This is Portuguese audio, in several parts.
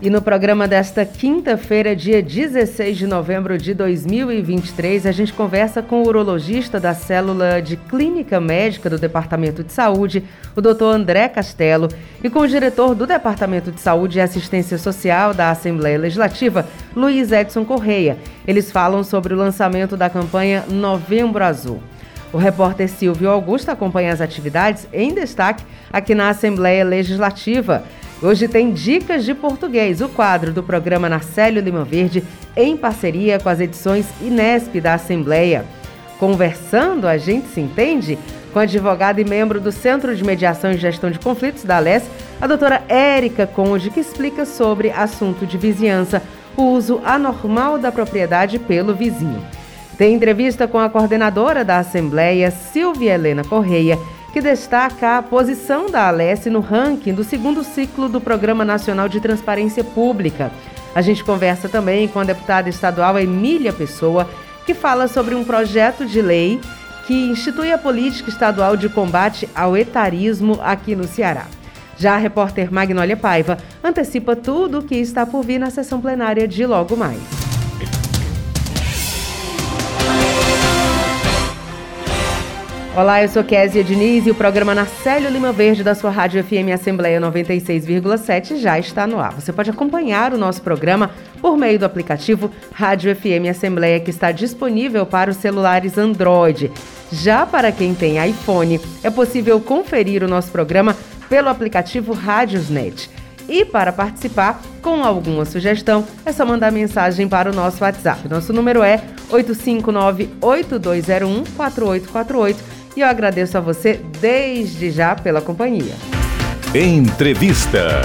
E no programa desta quinta-feira, dia 16 de novembro de 2023, a gente conversa com o urologista da célula de clínica médica do Departamento de Saúde, o Dr. André Castelo, e com o diretor do Departamento de Saúde e Assistência Social da Assembleia Legislativa, Luiz Edson Correia. Eles falam sobre o lançamento da campanha Novembro Azul. O repórter Silvio Augusto acompanha as atividades em destaque aqui na Assembleia Legislativa. Hoje tem Dicas de Português, o quadro do programa Narcélio Lima Verde, em parceria com as edições Inesp da Assembleia. Conversando, a gente se entende? Com a advogada e membro do Centro de Mediação e Gestão de Conflitos da ALES, a doutora Érica Conde, que explica sobre assunto de vizinhança, o uso anormal da propriedade pelo vizinho. Tem entrevista com a coordenadora da Assembleia, Silvia Helena Correia, que destaca a posição da Alesse no ranking do segundo ciclo do Programa Nacional de Transparência Pública. A gente conversa também com a deputada estadual Emília Pessoa, que fala sobre um projeto de lei que institui a política estadual de combate ao etarismo aqui no Ceará. Já a repórter Magnólia Paiva antecipa tudo o que está por vir na sessão plenária de logo mais. Olá, eu sou Kézia Diniz e o programa Narcélio Lima Verde da sua Rádio FM Assembleia 96,7 já está no ar. Você pode acompanhar o nosso programa por meio do aplicativo Rádio FM Assembleia que está disponível para os celulares Android. Já para quem tem iPhone, é possível conferir o nosso programa pelo aplicativo Rádiosnet. E para participar com alguma sugestão, é só mandar mensagem para o nosso WhatsApp. Nosso número é 859 8201 4848 e eu agradeço a você desde já pela companhia. Entrevista.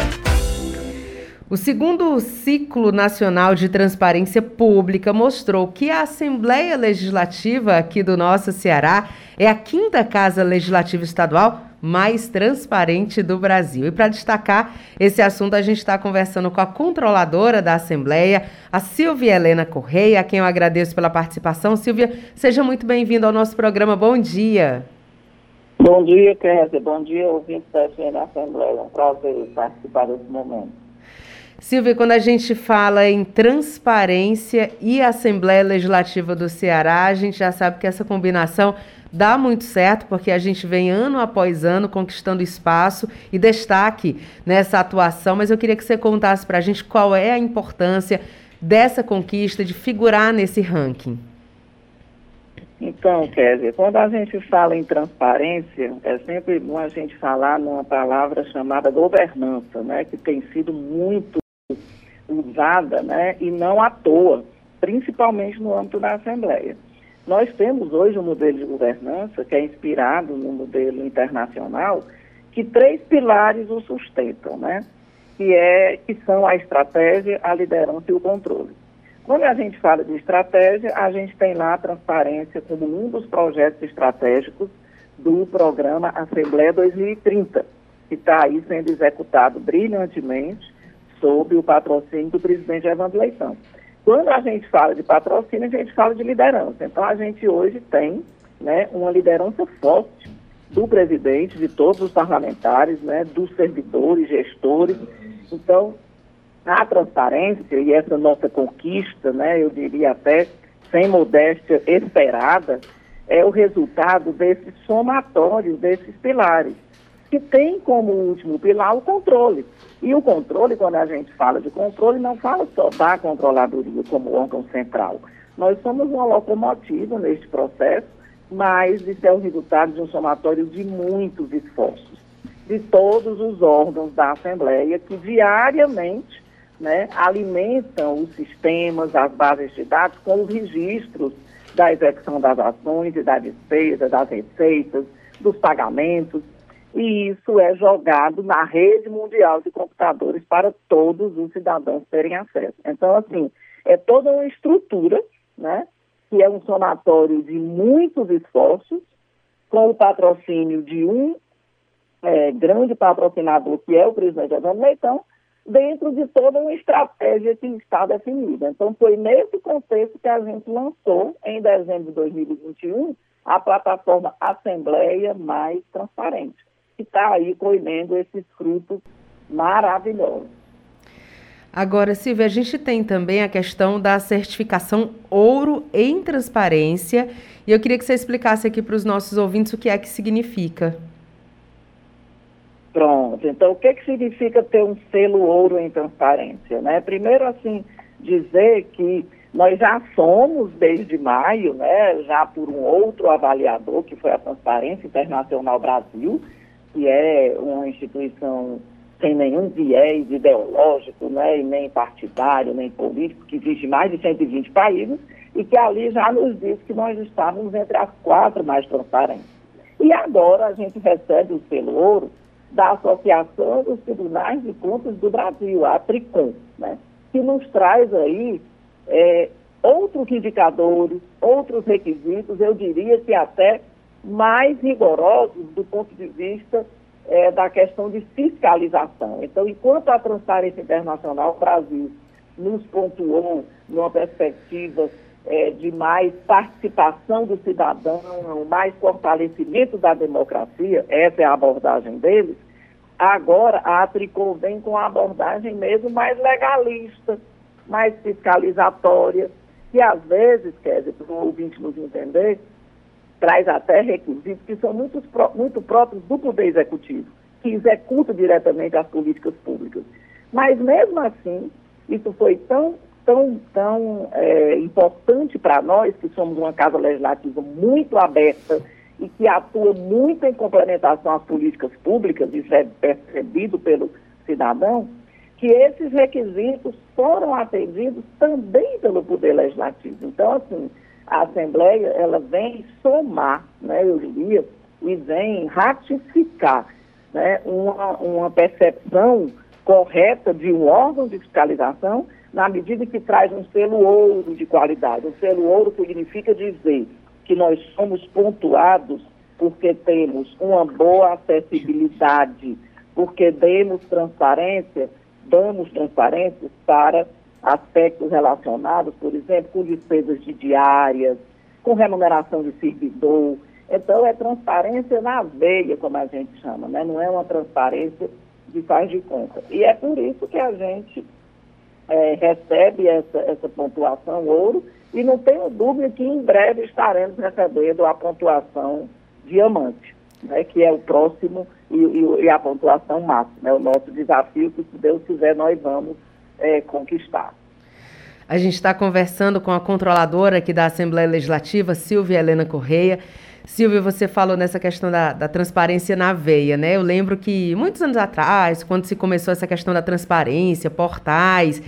O segundo ciclo nacional de transparência pública mostrou que a Assembleia Legislativa aqui do nosso Ceará é a quinta casa legislativa estadual mais transparente do Brasil. E para destacar esse assunto, a gente está conversando com a controladora da Assembleia, a Silvia Helena Correia, a quem eu agradeço pela participação. Silvia, seja muito bem-vinda ao nosso programa. Bom dia. Bom dia, Kézia. Bom dia, ouvinte da Assembleia. É um prazer participar desse momento. Silvia, quando a gente fala em transparência e Assembleia Legislativa do Ceará, a gente já sabe que essa combinação dá muito certo, porque a gente vem ano após ano conquistando espaço e destaque nessa atuação, mas eu queria que você contasse para a gente qual é a importância dessa conquista, de figurar nesse ranking. Então, Kézia, quando a gente fala em transparência, é sempre bom a gente falar numa palavra chamada governança, né, que tem sido muito usada, né, e não à toa, principalmente no âmbito da Assembleia. Nós temos hoje um modelo de governança que é inspirado no modelo internacional, que três pilares o sustentam, né? Que, é, que são a estratégia, a liderança e o controle. Quando a gente fala de estratégia, a gente tem lá a transparência como um dos projetos estratégicos do programa Assembleia 2030, que está aí sendo executado brilhantemente sob o patrocínio do presidente Evandro Leitão. Quando a gente fala de patrocínio, a gente fala de liderança. Então, a gente hoje tem né, uma liderança forte do presidente, de todos os parlamentares, né, dos servidores, gestores. Então, a transparência e essa nossa conquista, né, eu diria até sem modéstia esperada, é o resultado desse somatório desses pilares que tem como último pilar o controle. E o controle, quando a gente fala de controle, não fala só da controladoria como órgão central. Nós somos uma locomotiva neste processo, mas isso é o resultado de um somatório de muitos esforços de todos os órgãos da Assembleia que diariamente né, alimentam os sistemas, as bases de dados com os registros da execução das ações e da despesa, das receitas, dos pagamentos e isso é jogado na rede mundial de computadores para todos os cidadãos terem acesso. Então, assim, é toda uma estrutura, né, que é um somatório de muitos esforços, com o patrocínio de um é, grande patrocinador, que é o presidente Evandro Leitão, dentro de toda uma estratégia que está definida. Então, foi nesse contexto que a gente lançou, em dezembro de 2021, a plataforma Assembleia Mais Transparente, que está aí colhendo esses frutos maravilhosos. Agora, Silvia, a gente tem também a questão da certificação ouro em transparência, e eu queria que você explicasse aqui para os nossos ouvintes o que é que significa. Pronto. Então, o que, que significa ter um selo ouro em transparência? Né? Primeiro, assim, dizer que nós já somos, desde maio, né, já por um outro avaliador, que foi a Transparência Internacional Brasil, que é uma instituição sem nenhum viés ideológico, né, nem partidário, nem político, que existe em mais de 120 países, e que ali já nos disse que nós estávamos entre as quatro mais transparentes. E agora a gente recebe o selo ouro da Associação dos Tribunais de Contas do Brasil, a TRICOM, né, que nos traz aí é, outros indicadores, outros requisitos, eu diria que até mais rigorosos do ponto de vista é, da questão de fiscalização. Então, enquanto a Transparência Internacional Brasil nos pontuou numa perspectiva é, de mais participação do cidadão, mais fortalecimento da democracia, essa é a abordagem deles, agora a Tricol vem com a abordagem mesmo mais legalista, mais fiscalizatória, que às vezes, quer dizer, para o ouvinte nos entender, traz até requisitos que são muito, muito próprios do Poder Executivo, que executa diretamente as políticas públicas. Mas mesmo assim, isso foi tão tão, tão é, importante para nós, que somos uma casa legislativa muito aberta e que atua muito em complementação às políticas públicas, isso é percebido pelo cidadão, que esses requisitos foram atendidos também pelo Poder Legislativo. Então, assim, a Assembleia, ela vem somar, né, eu diria, e vem ratificar né, uma, uma percepção correta de um órgão de fiscalização na medida que traz um selo ouro de qualidade. O selo ouro significa dizer que nós somos pontuados porque temos uma boa acessibilidade, porque demos transparência, damos transparência para aspectos relacionados, por exemplo, com despesas de diárias, com remuneração de servidor. Então, é transparência na veia, como a gente chama, né? não é uma transparência de faz de conta. E é por isso que a gente é, recebe essa, essa pontuação ouro e não tenho dúvida que em breve estaremos recebendo a pontuação diamante, né, que é o próximo e, e, e a pontuação máxima. É o nosso desafio que, se Deus quiser, nós vamos é, conquistar. A gente está conversando com a controladora aqui da Assembleia Legislativa, Silvia Helena Correia. Silvia, você falou nessa questão da, da, transparência na veia, né? Eu lembro que muitos anos atrás, quando se começou essa questão da transparência, portais,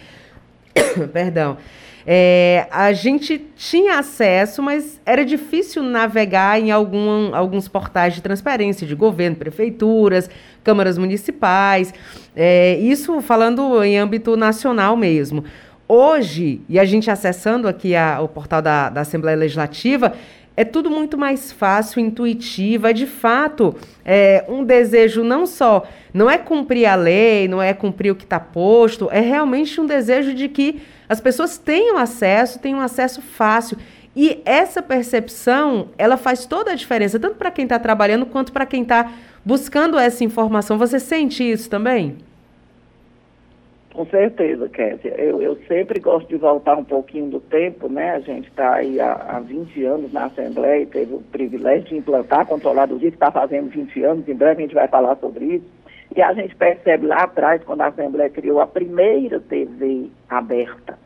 perdão, é, a gente tinha acesso, mas era difícil navegar em algum, alguns portais de transparência de governo, prefeituras, câmaras municipais, é, isso falando em âmbito nacional mesmo. Hoje, e a gente acessando aqui a, o portal da, da Assembleia Legislativa, é tudo muito mais fácil, intuitivo, é de fato é, um desejo não só, não é cumprir a lei, não é cumprir o que está posto, é realmente um desejo de que as pessoas tenham acesso, tenham acesso fácil. E essa percepção, ela faz toda a diferença, tanto para quem está trabalhando quanto para quem está buscando essa informação. Você sente isso também? Com certeza, Kézia. Eu, eu sempre gosto de voltar um pouquinho do tempo, né? A gente está aí há, há 20 anos na Assembleia e teve o privilégio de implantar a controladoria, que está fazendo 20 anos, em breve a gente vai falar sobre isso. E a gente percebe lá atrás, quando a Assembleia criou a primeira TV aberta,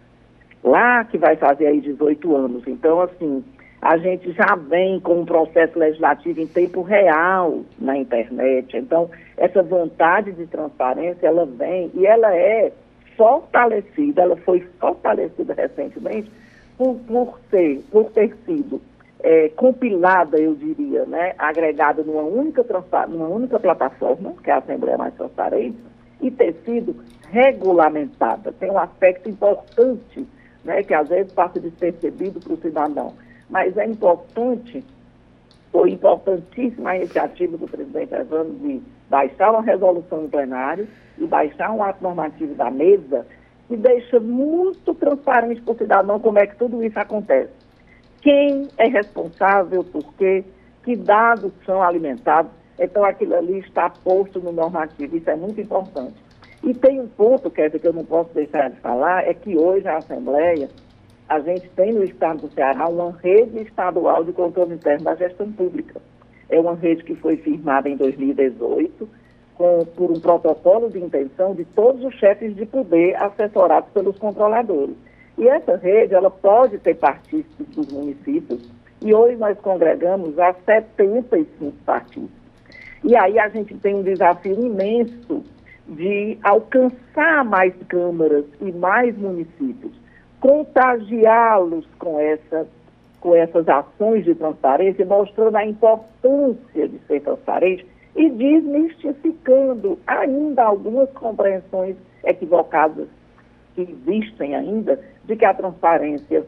lá que vai fazer aí 18 anos. Então, assim, a gente já vem com um processo legislativo em tempo real na internet. Então, essa vontade de transparência, ela vem e ela é fortalecida, ela foi fortalecida recentemente por, por, ter, por ter sido é, compilada, eu diria, né, agregada numa única, numa única plataforma, que é a Assembleia Mais Transparente, e ter sido regulamentada. Tem um aspecto importante, né, que às vezes passa despercebido para o cidadão mas é importante, foi importantíssima a iniciativa do presidente Evandro de baixar uma resolução no plenário e baixar um ato normativo da mesa que deixa muito transparente para o cidadão como é que tudo isso acontece. Quem é responsável por quê, que dados são alimentados. Então, aquilo ali está posto no normativo, isso é muito importante. E tem um ponto, dizer, que eu não posso deixar de falar, é que hoje a Assembleia, a gente tem no Estado do Ceará uma rede estadual de controle interno da gestão pública. É uma rede que foi firmada em 2018 com, por um protocolo de intenção de todos os chefes de poder assessorados pelos controladores. E essa rede, ela pode ter partícipes dos municípios, e hoje nós congregamos a 75 partícipes. E aí a gente tem um desafio imenso de alcançar mais câmaras e mais municípios, contagiá-los com, essa, com essas ações de transparência, mostrando a importância de ser transparente e desmistificando ainda algumas compreensões equivocadas que existem ainda de que a transparência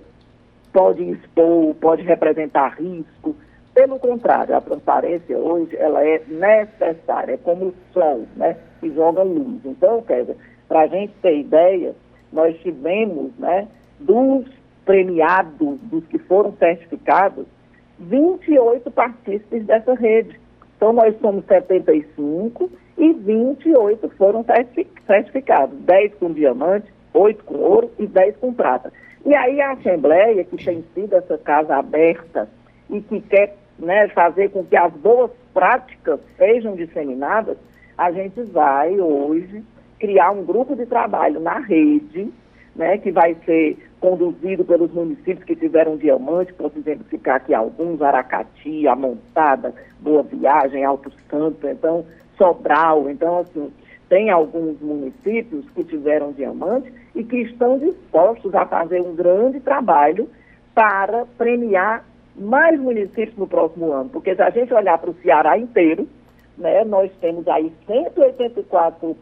pode expor, pode representar risco, pelo contrário, a transparência hoje ela é necessária, é como o sol, né, que joga luz. Então, Kézia, para a gente ter ideia, nós tivemos, né, dos premiados, dos que foram certificados, 28 partícipes dessa rede. Então, nós somos 75 e 28 foram certificados, 10 com diamante, 8 com ouro e 10 com prata. E aí a Assembleia, que tem sido essa casa aberta e que quer né, fazer com que as boas práticas sejam disseminadas, a gente vai hoje criar um grupo de trabalho na rede, né, que vai ser conduzido pelos municípios que tiveram diamante, posso identificar aqui alguns, Aracati, Amontada, Boa Viagem, Alto Santo, então, Sobral, então, assim, tem alguns municípios que tiveram diamante e que estão dispostos a fazer um grande trabalho para premiar mais municípios no próximo ano, porque se a gente olhar para o Ceará inteiro, né, nós temos aí 184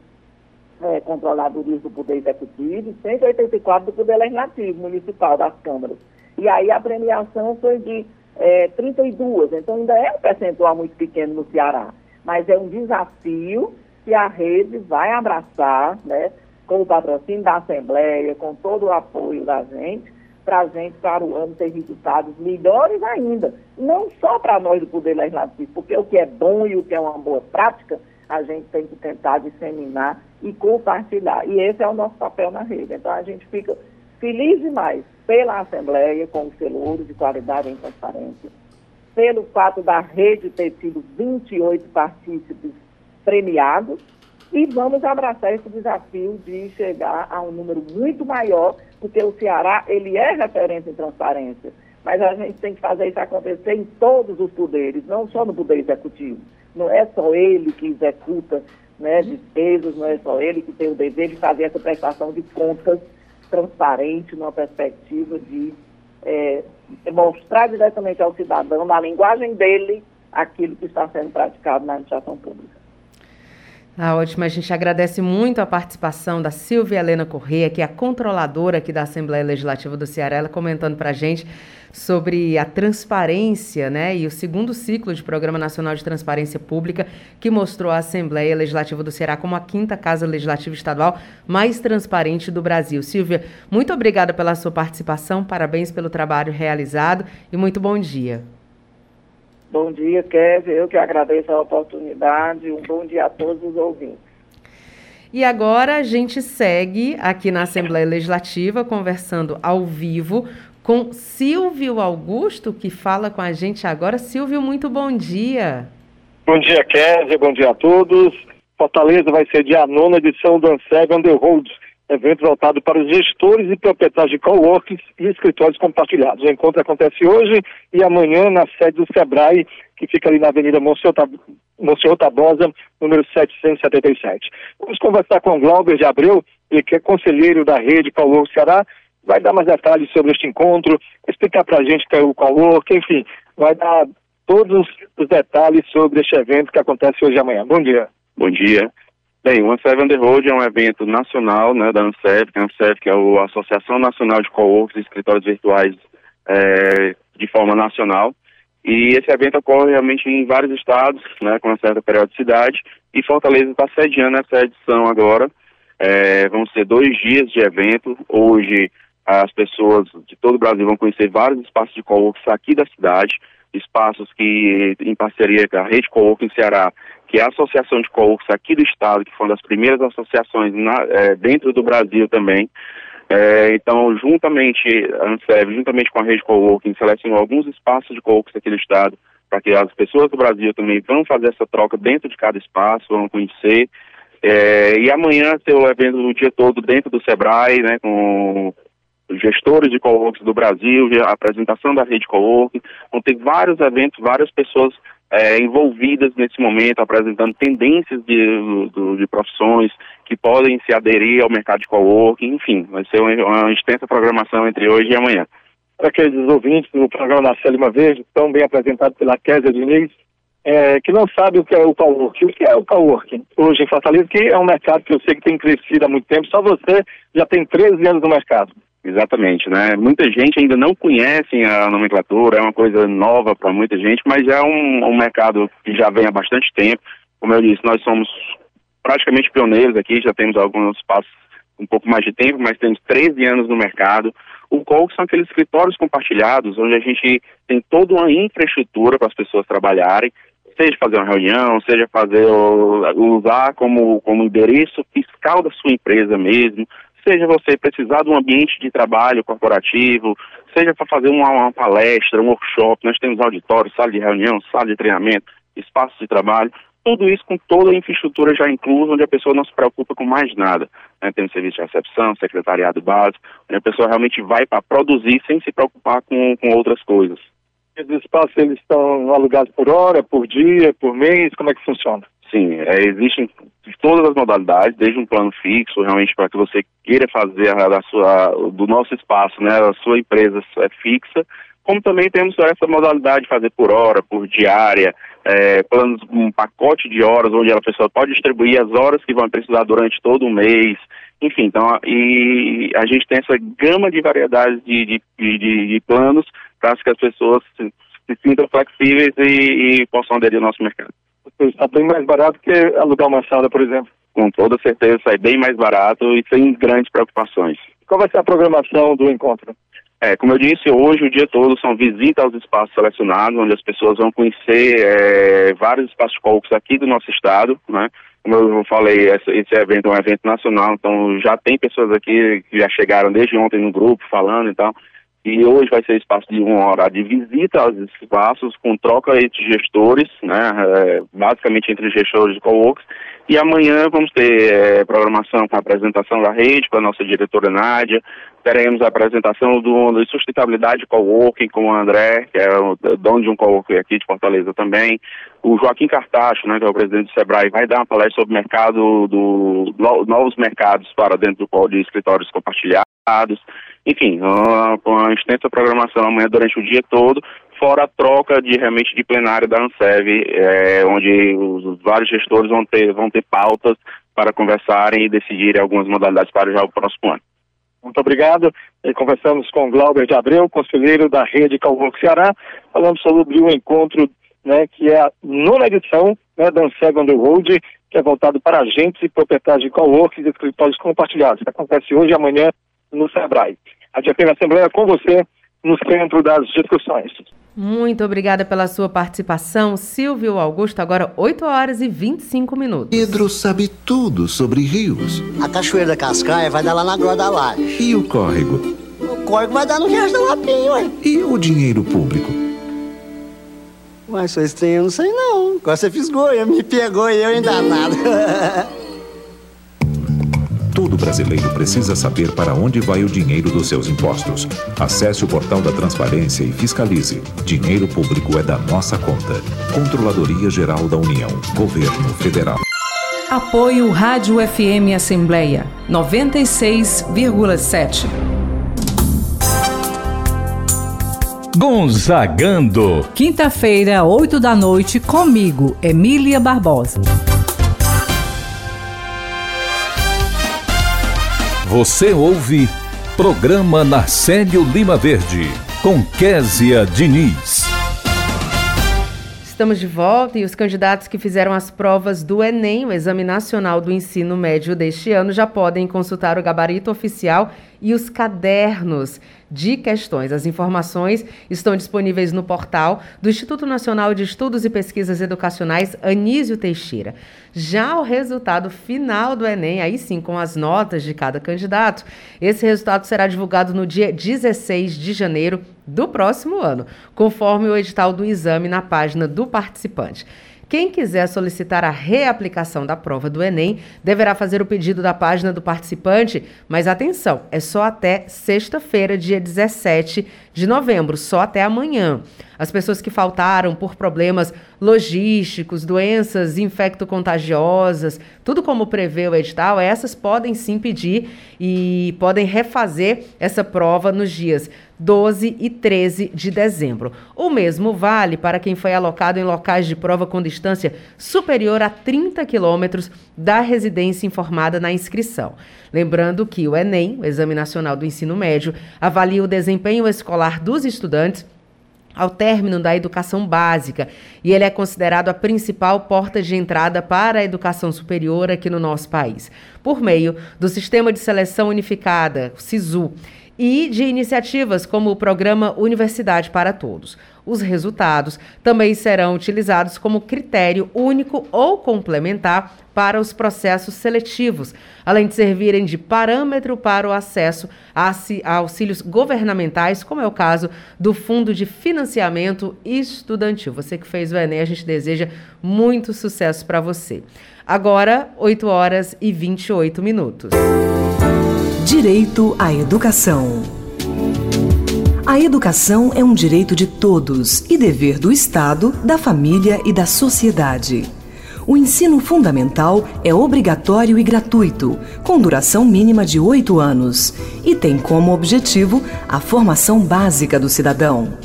é, do Poder Executivo e 184 do Poder Legislativo Municipal das câmaras. E aí a premiação foi de é, 32, então ainda é um percentual muito pequeno no Ceará, mas é um desafio que a rede vai abraçar, né, com o patrocínio da Assembleia, com todo o apoio da gente, para a gente, para o ano, ter resultados melhores ainda. Não só para nós do Poder Legislativo, porque o que é bom e o que é uma boa prática, a gente tem que tentar disseminar e compartilhar. E esse é o nosso papel na rede. Então, a gente fica feliz demais pela Assembleia, com o selo ouro de qualidade e transparência, pelo fato da rede ter tido 28 partícipes premiados, e vamos abraçar esse desafio de chegar a um número muito maior, porque o Ceará, ele é referência em transparência, mas a gente tem que fazer isso acontecer em todos os poderes, não só no poder executivo. Não é só ele que executa né, despesas, não é só ele que tem o dever de fazer essa prestação de contas transparente, numa perspectiva de é, mostrar diretamente ao cidadão, na linguagem dele, aquilo que está sendo praticado na administração pública. Ah, ótimo. A gente agradece muito a participação da Silvia Helena Corrêa, que é a controladora aqui da Assembleia Legislativa do Ceará, ela comentando para a gente sobre a transparência, né, e o segundo ciclo de Programa Nacional de Transparência Pública, que mostrou a Assembleia Legislativa do Ceará como a quinta casa legislativa estadual mais transparente do Brasil. Silvia, muito obrigada pela sua participação, parabéns pelo trabalho realizado e muito bom dia. Bom dia, Kevin. Eu que agradeço a oportunidade. Um bom dia a todos os ouvintes. E agora a gente segue aqui na Assembleia Legislativa conversando ao vivo com Silvio Augusto, que fala com a gente agora. Silvio, muito bom dia. Bom dia, Kézia. Bom dia a todos. Fortaleza vai ser a nona edição do Anseg Road, evento voltado para os gestores e proprietários de coworkings e escritórios compartilhados. O encontro acontece hoje e amanhã na sede do SEBRAE, que fica ali na Avenida Monsenhor Tabosa, número 777. Vamos conversar com o Glauber de Abreu, ele que é conselheiro da rede Cowork Ceará, vai dar mais detalhes sobre este encontro, explicar para a gente que é o Cowork, enfim, vai dar todos os detalhes sobre este evento que acontece hoje e amanhã. Bom dia. Bom dia. Bem, o Ansev Road é um evento nacional né, da Ansev, que a que é a Associação Nacional de Coworks e Escritórios Virtuais é, de forma nacional. E esse evento ocorre realmente em vários estados, né, com uma certa periodicidade, e Fortaleza está sediando essa edição agora. É, vão ser dois dias de evento. Hoje as pessoas de todo o Brasil vão conhecer vários espaços de coworking aqui da cidade, espaços que, em parceria com a Rede Coworking Ceará, que é a associação de coworks aqui do estado, que foi uma das primeiras associações na, é, dentro do Brasil também. É, então, juntamente, a Ansev, juntamente com a Rede Coworking, selecionou alguns espaços de coworks aqui do estado, para que as pessoas do Brasil também vão fazer essa troca dentro de cada espaço, vão conhecer. É, e amanhã ter o evento o dia todo dentro do Sebrae, né, com gestores de coworks do Brasil, a apresentação da rede coworking, vão ter vários eventos, várias pessoas é, envolvidas nesse momento, apresentando tendências de, de, de, profissões que podem se aderir ao mercado de coworking, enfim, vai ser uma, uma extensa programação entre hoje e amanhã. Para aqueles ouvintes do programa da Célima Verde, tão bem apresentado pela Kézia Diniz, é, que não sabe o que é o coworking. O que é o coworking hoje em Fortaleza, que é um mercado que eu sei que tem crescido há muito tempo, só você já tem 13 anos no mercado. Exatamente, né? Muita gente ainda não conhece a nomenclatura, é uma coisa nova para muita gente, mas é um, um, mercado que já vem há bastante tempo. Como eu disse, nós somos praticamente pioneiros aqui, já temos alguns passos um pouco mais de tempo, mas temos 13 anos no mercado. O COL são aqueles escritórios compartilhados, onde a gente tem toda uma infraestrutura para as pessoas trabalharem, seja fazer uma reunião, seja fazer usar como, como endereço fiscal da sua empresa mesmo, seja você precisar de um ambiente de trabalho corporativo, seja para fazer uma, uma, palestra, um workshop, nós temos auditório, sala de reunião, sala de treinamento, espaço de trabalho, tudo isso com toda a infraestrutura já inclusa, onde a pessoa não se preocupa com mais nada. Né? Temos serviço de recepção, secretariado básico, onde a pessoa realmente vai para produzir sem se preocupar com, com outras coisas. Esses espaços eles estão alugados por hora, por dia, por mês, como é que funciona? Sim, é, existem todas as modalidades, desde um plano fixo, realmente para que você queira fazer a, a sua, do nosso espaço, né, a sua empresa é fixa, como também temos essa modalidade de fazer por hora, por diária, é, planos, um pacote de horas onde a pessoa pode distribuir as horas que vão precisar durante todo o mês, enfim, então, e a gente tem essa gama de variedades de, de, de, de planos para que as pessoas se, se sintam flexíveis e, e possam aderir ao nosso mercado está bem mais barato que alugar uma sala, por exemplo. Com toda certeza sai bem mais barato e sem grandes preocupações. Qual vai ser a programação do encontro? É, como eu disse, hoje o dia todo são visitas aos espaços selecionados, onde as pessoas vão conhecer é, vários espaços colcos aqui do nosso estado, né? Como eu falei, esse, esse evento é um evento nacional, então já tem pessoas aqui que já chegaram desde ontem no grupo falando e tal. E hoje vai ser espaço de uma hora de visita aos espaços, com troca entre gestores, né, é, basicamente entre gestores de coworks. E amanhã vamos ter é, programação com a apresentação da rede, com a nossa diretora Nádia. Teremos a apresentação do, do Sustentabilidade Coworking com o André, que é o dono de um coworking aqui de Fortaleza também. O Joaquim Cartacho, né, que é o presidente do Sebrae, vai dar uma palestra sobre mercado do, novos mercados para dentro do de escritórios compartilhados. Enfim, uma, uma extensa programação amanhã durante o dia todo, fora a troca de realmente de plenário da ANSEV, é, onde os, vários gestores vão ter, vão ter pautas para conversarem e decidirem algumas modalidades para já o próximo ano. Muito obrigado. E conversamos com Glauber de Abreu, conselheiro da Rede Calvoco Ceará, falando sobre o encontro né, que é a nona edição né, da Anseg on the Road, que é voltado para agentes e proprietários de coworking e escritórios compartilhados, que acontece hoje e amanhã no Sebrae. A DFM Assembleia é com você no centro das discussões. Muito obrigada pela sua participação, Silvio Augusto. Agora 8 horas e 25 minutos. Pedro sabe tudo sobre rios. A Cachoeira da Cascaia vai dar lá na Groda da Laje. E o córrego? O córrego vai dar no Riacho da Lapinha, ué. E o dinheiro público? Ué, sou estranho, eu não sei não. Agora você fisgou, me pegou e eu ainda nada. Todo brasileiro precisa saber para onde vai o dinheiro dos seus impostos. Acesse o portal da Transparência e fiscalize. Dinheiro público é da nossa conta. Controladoria Geral da União. Governo Federal. Apoio Rádio FM Assembleia 96,7. Gonzagando. Quinta-feira, 8 da noite, comigo, Emília Barbosa. Você ouve Programa Narcélio Lima Verde, com Késia Diniz. Estamos de volta e os candidatos que fizeram as provas do Enem, o Exame Nacional do Ensino Médio deste ano, já podem consultar o gabarito oficial e os cadernos de questões. As informações estão disponíveis no portal do Instituto Nacional de Estudos e Pesquisas Educacionais Anísio Teixeira. Já o resultado final do Enem, aí sim com as notas de cada candidato, esse resultado será divulgado no dia 16 de janeiro do próximo ano, conforme o edital do exame na página do participante. Quem quiser solicitar a reaplicação da prova do Enem deverá fazer o pedido da página do participante, mas atenção, é só até sexta-feira, dia 17 de novembro, só até amanhã. As pessoas que faltaram por problemas logísticos, doenças infecto-contagiosas, tudo como prevê o edital, essas podem sim pedir e podem refazer essa prova nos dias 12 e 13 de dezembro. O mesmo vale para quem foi alocado em locais de prova com distância superior a 30 quilômetros da residência informada na inscrição. Lembrando que o Enem, o Exame Nacional do Ensino Médio, avalia o desempenho escolar dos estudantes ao término da educação básica e ele é considerado a principal porta de entrada para a educação superior aqui no nosso país, por meio do Sistema de Seleção Unificada, o SISU, e de iniciativas como o programa Universidade para Todos. Os resultados também serão utilizados como critério único ou complementar para os processos seletivos, além de servirem de parâmetro para o acesso a auxílios governamentais, como é o caso do Fundo de Financiamento Estudantil. Você que fez o Enem, a gente deseja muito sucesso para você. Agora, 8 horas e 28 minutos. Direito à educação. A educação é um direito de todos e dever do Estado, da família e da sociedade. O ensino fundamental é obrigatório e gratuito, com duração mínima de oito anos, e tem como objetivo a formação básica do cidadão.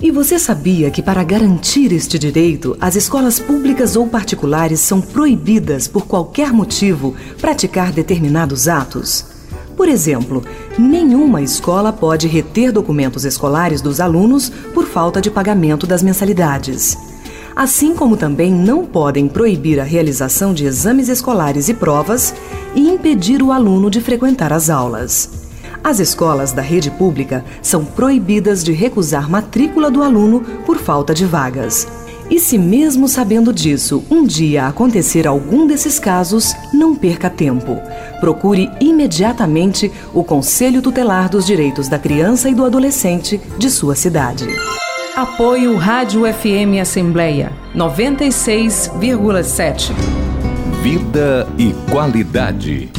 E você sabia que, para garantir este direito, as escolas públicas ou particulares são proibidas, por qualquer motivo, praticar determinados atos? Por exemplo, nenhuma escola pode reter documentos escolares dos alunos por falta de pagamento das mensalidades. Assim como também não podem proibir a realização de exames escolares e provas e impedir o aluno de frequentar as aulas. As escolas da rede pública são proibidas de recusar matrícula do aluno por falta de vagas. E se mesmo sabendo disso, um dia acontecer algum desses casos, não perca tempo. Procure imediatamente o Conselho Tutelar dos Direitos da Criança e do Adolescente de sua cidade. Apoio Rádio FM Assembleia 96,7. Vida e qualidade.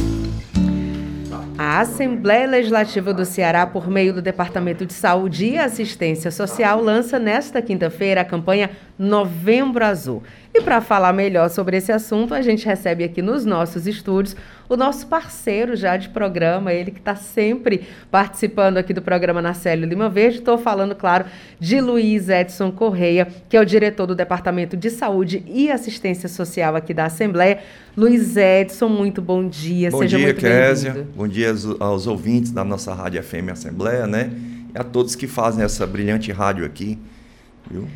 A Assembleia Legislativa do Ceará, por meio do Departamento de Saúde e Assistência Social, lança nesta quinta-feira a campanha Novembro Azul. E para falar melhor sobre esse assunto, a gente recebe aqui nos nossos estúdios o nosso parceiro já de programa, ele que está sempre participando aqui do programa na Célio Lima Verde. Estou falando, claro, de Luiz Edson Correia, que é o diretor do Departamento de Saúde e Assistência Social aqui da Assembleia. Luiz Edson, muito bom dia. Bom Seja dia, muito Késia. Bom dia aos ouvintes da nossa Rádio FM Assembleia, né? E a todos que fazem essa brilhante rádio aqui, viu?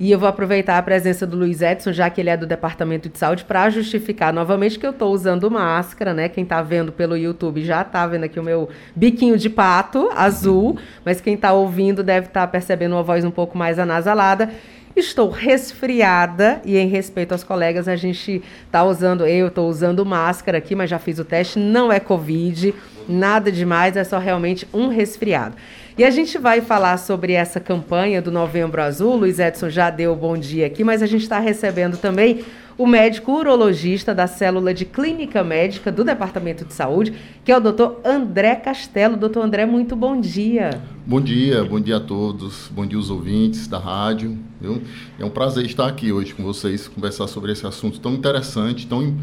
E eu vou aproveitar a presença do Luiz Edson, já que ele é do Departamento de Saúde, para justificar novamente que eu estou usando máscara, né? Quem está vendo pelo YouTube já está vendo aqui o meu biquinho de pato azul, mas quem está ouvindo deve estar tá percebendo uma voz um pouco mais anasalada. Estou resfriada e, em respeito aos colegas, a gente está usando, eu estou usando máscara aqui, mas já fiz o teste, não é Covid, nada demais, é só realmente um resfriado. E a gente vai falar sobre essa campanha do Novembro Azul. Luiz Edson já deu bom dia aqui, mas a gente está recebendo também o médico urologista da célula de clínica médica do Departamento de Saúde, que é o doutor André Castelo. Doutor André, muito bom dia. Bom dia, bom dia a todos, bom dia aos ouvintes da rádio. Viu? É um prazer estar aqui hoje com vocês, conversar sobre esse assunto tão interessante, tão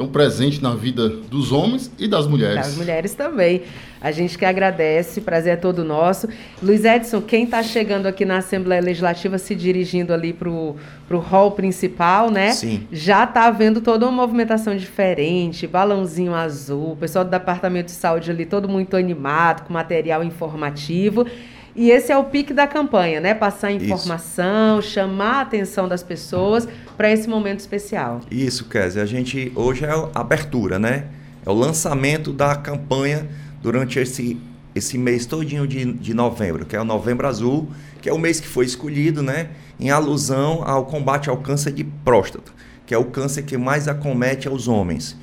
tão presente na vida dos homens e das mulheres. Das mulheres também. A gente que agradece, prazer é todo nosso. Luiz Edson, quem está chegando aqui na Assembleia Legislativa, se dirigindo ali para o hall principal, né? Sim. Já está vendo toda uma movimentação diferente, balãozinho azul, o pessoal do Departamento de Saúde ali todo muito animado, com material informativo. E esse é o pique da campanha, né? Passar informação, Isso. chamar a atenção das pessoas para esse momento especial. Isso, Kézia. A gente hoje é a abertura, né? É o lançamento da campanha durante esse, esse mês todinho de, de novembro, que é o Novembro Azul, que é o mês que foi escolhido, né? Em alusão ao combate ao câncer de próstata, que é o câncer que mais acomete aos homens.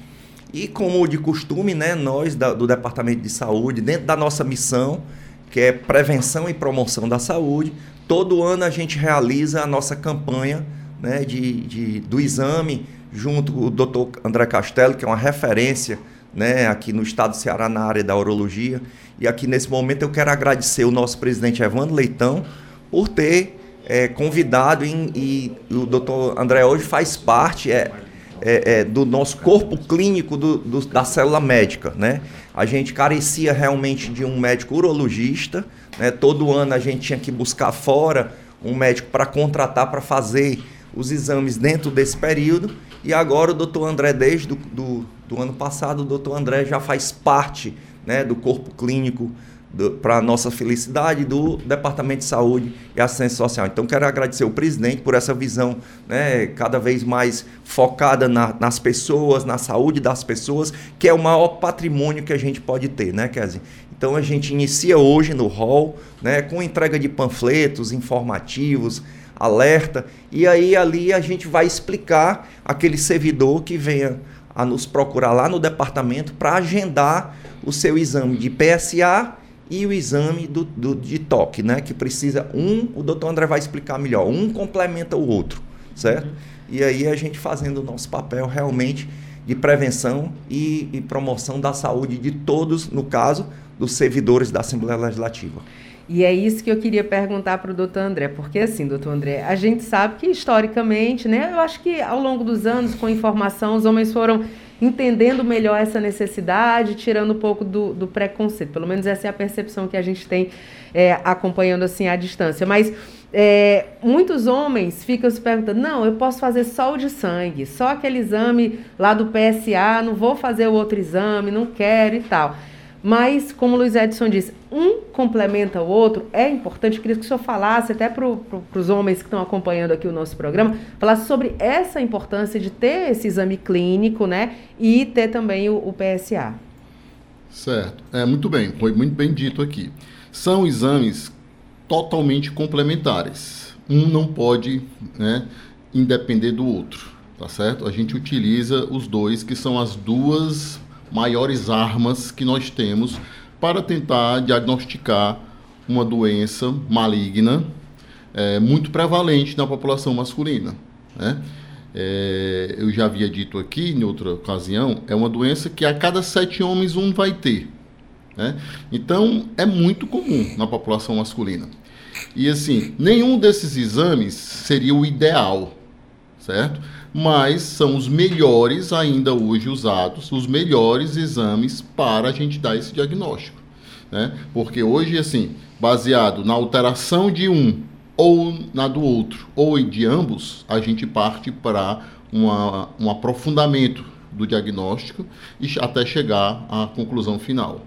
E como de costume, né, nós da, do Departamento de Saúde, dentro da nossa missão, que é prevenção e promoção da saúde, todo ano a gente realiza a nossa campanha né, de, de, do exame, junto com o Dr. André Castelo, que é uma referência né, aqui no estado do Ceará na área da urologia. E aqui nesse momento eu quero agradecer o nosso presidente Evandro Leitão por ter é, convidado em, e o doutor André hoje faz parte, é, é, do nosso corpo clínico do, do, da célula médica, né? A gente carecia realmente de um médico urologista, né? Todo ano a gente tinha que buscar fora um médico para contratar para fazer os exames dentro desse período e agora o doutor André, desde do, do, do ano passado, o doutor André já faz parte né, do corpo clínico para a nossa felicidade do Departamento de Saúde e Assistência Social. Então, quero agradecer o presidente por essa visão né, cada vez mais focada na, nas pessoas, na saúde das pessoas, que é o maior patrimônio que a gente pode ter, né, Kézia? Então, a gente inicia hoje no hall né, com entrega de panfletos informativos, alerta, e aí ali a gente vai explicar aquele servidor que venha a nos procurar lá no departamento para agendar o seu exame de PSA e o exame do, do, de toque, né? Que precisa um, o doutor André vai explicar melhor, um complementa o outro, certo? Uhum. E aí a gente fazendo o nosso papel realmente de prevenção e, e promoção da saúde de todos, no caso, dos servidores da Assembleia Legislativa. E é isso que eu queria perguntar para o doutor André, porque assim, doutor André, a gente sabe que historicamente, né, eu acho que ao longo dos anos, com informação, os homens foram entendendo melhor essa necessidade, tirando um pouco do, do preconceito. Pelo menos essa é a percepção que a gente tem é, acompanhando assim à distância. Mas é, muitos homens ficam se perguntando: não, eu posso fazer só o de sangue, só aquele exame lá do PSA, não vou fazer o outro exame, não quero e tal. Mas, como o Luiz Edson disse, um complementa o outro, é importante. Queria que o senhor falasse, até para pro, os homens que estão acompanhando aqui o nosso programa, falasse sobre essa importância de ter esse exame clínico, né? E ter também o, o PSA. Certo. É, muito bem, foi muito bem dito aqui. São exames totalmente complementares. Um não pode né, independer do outro, tá certo? A gente utiliza os dois, que são as duas maiores armas que nós temos para tentar diagnosticar uma doença maligna é, muito prevalente na população masculina. Né? É, eu já havia dito aqui em outra ocasião, é uma doença que a cada sete homens um vai ter. Né? Então é muito comum na população masculina. E assim, nenhum desses exames seria o ideal, certo? Mas são os melhores ainda hoje usados, os melhores exames para a gente dar esse diagnóstico. Né? Porque hoje, assim, baseado na alteração de um ou na do outro, ou de ambos, a gente parte para um aprofundamento do diagnóstico e até chegar à conclusão final.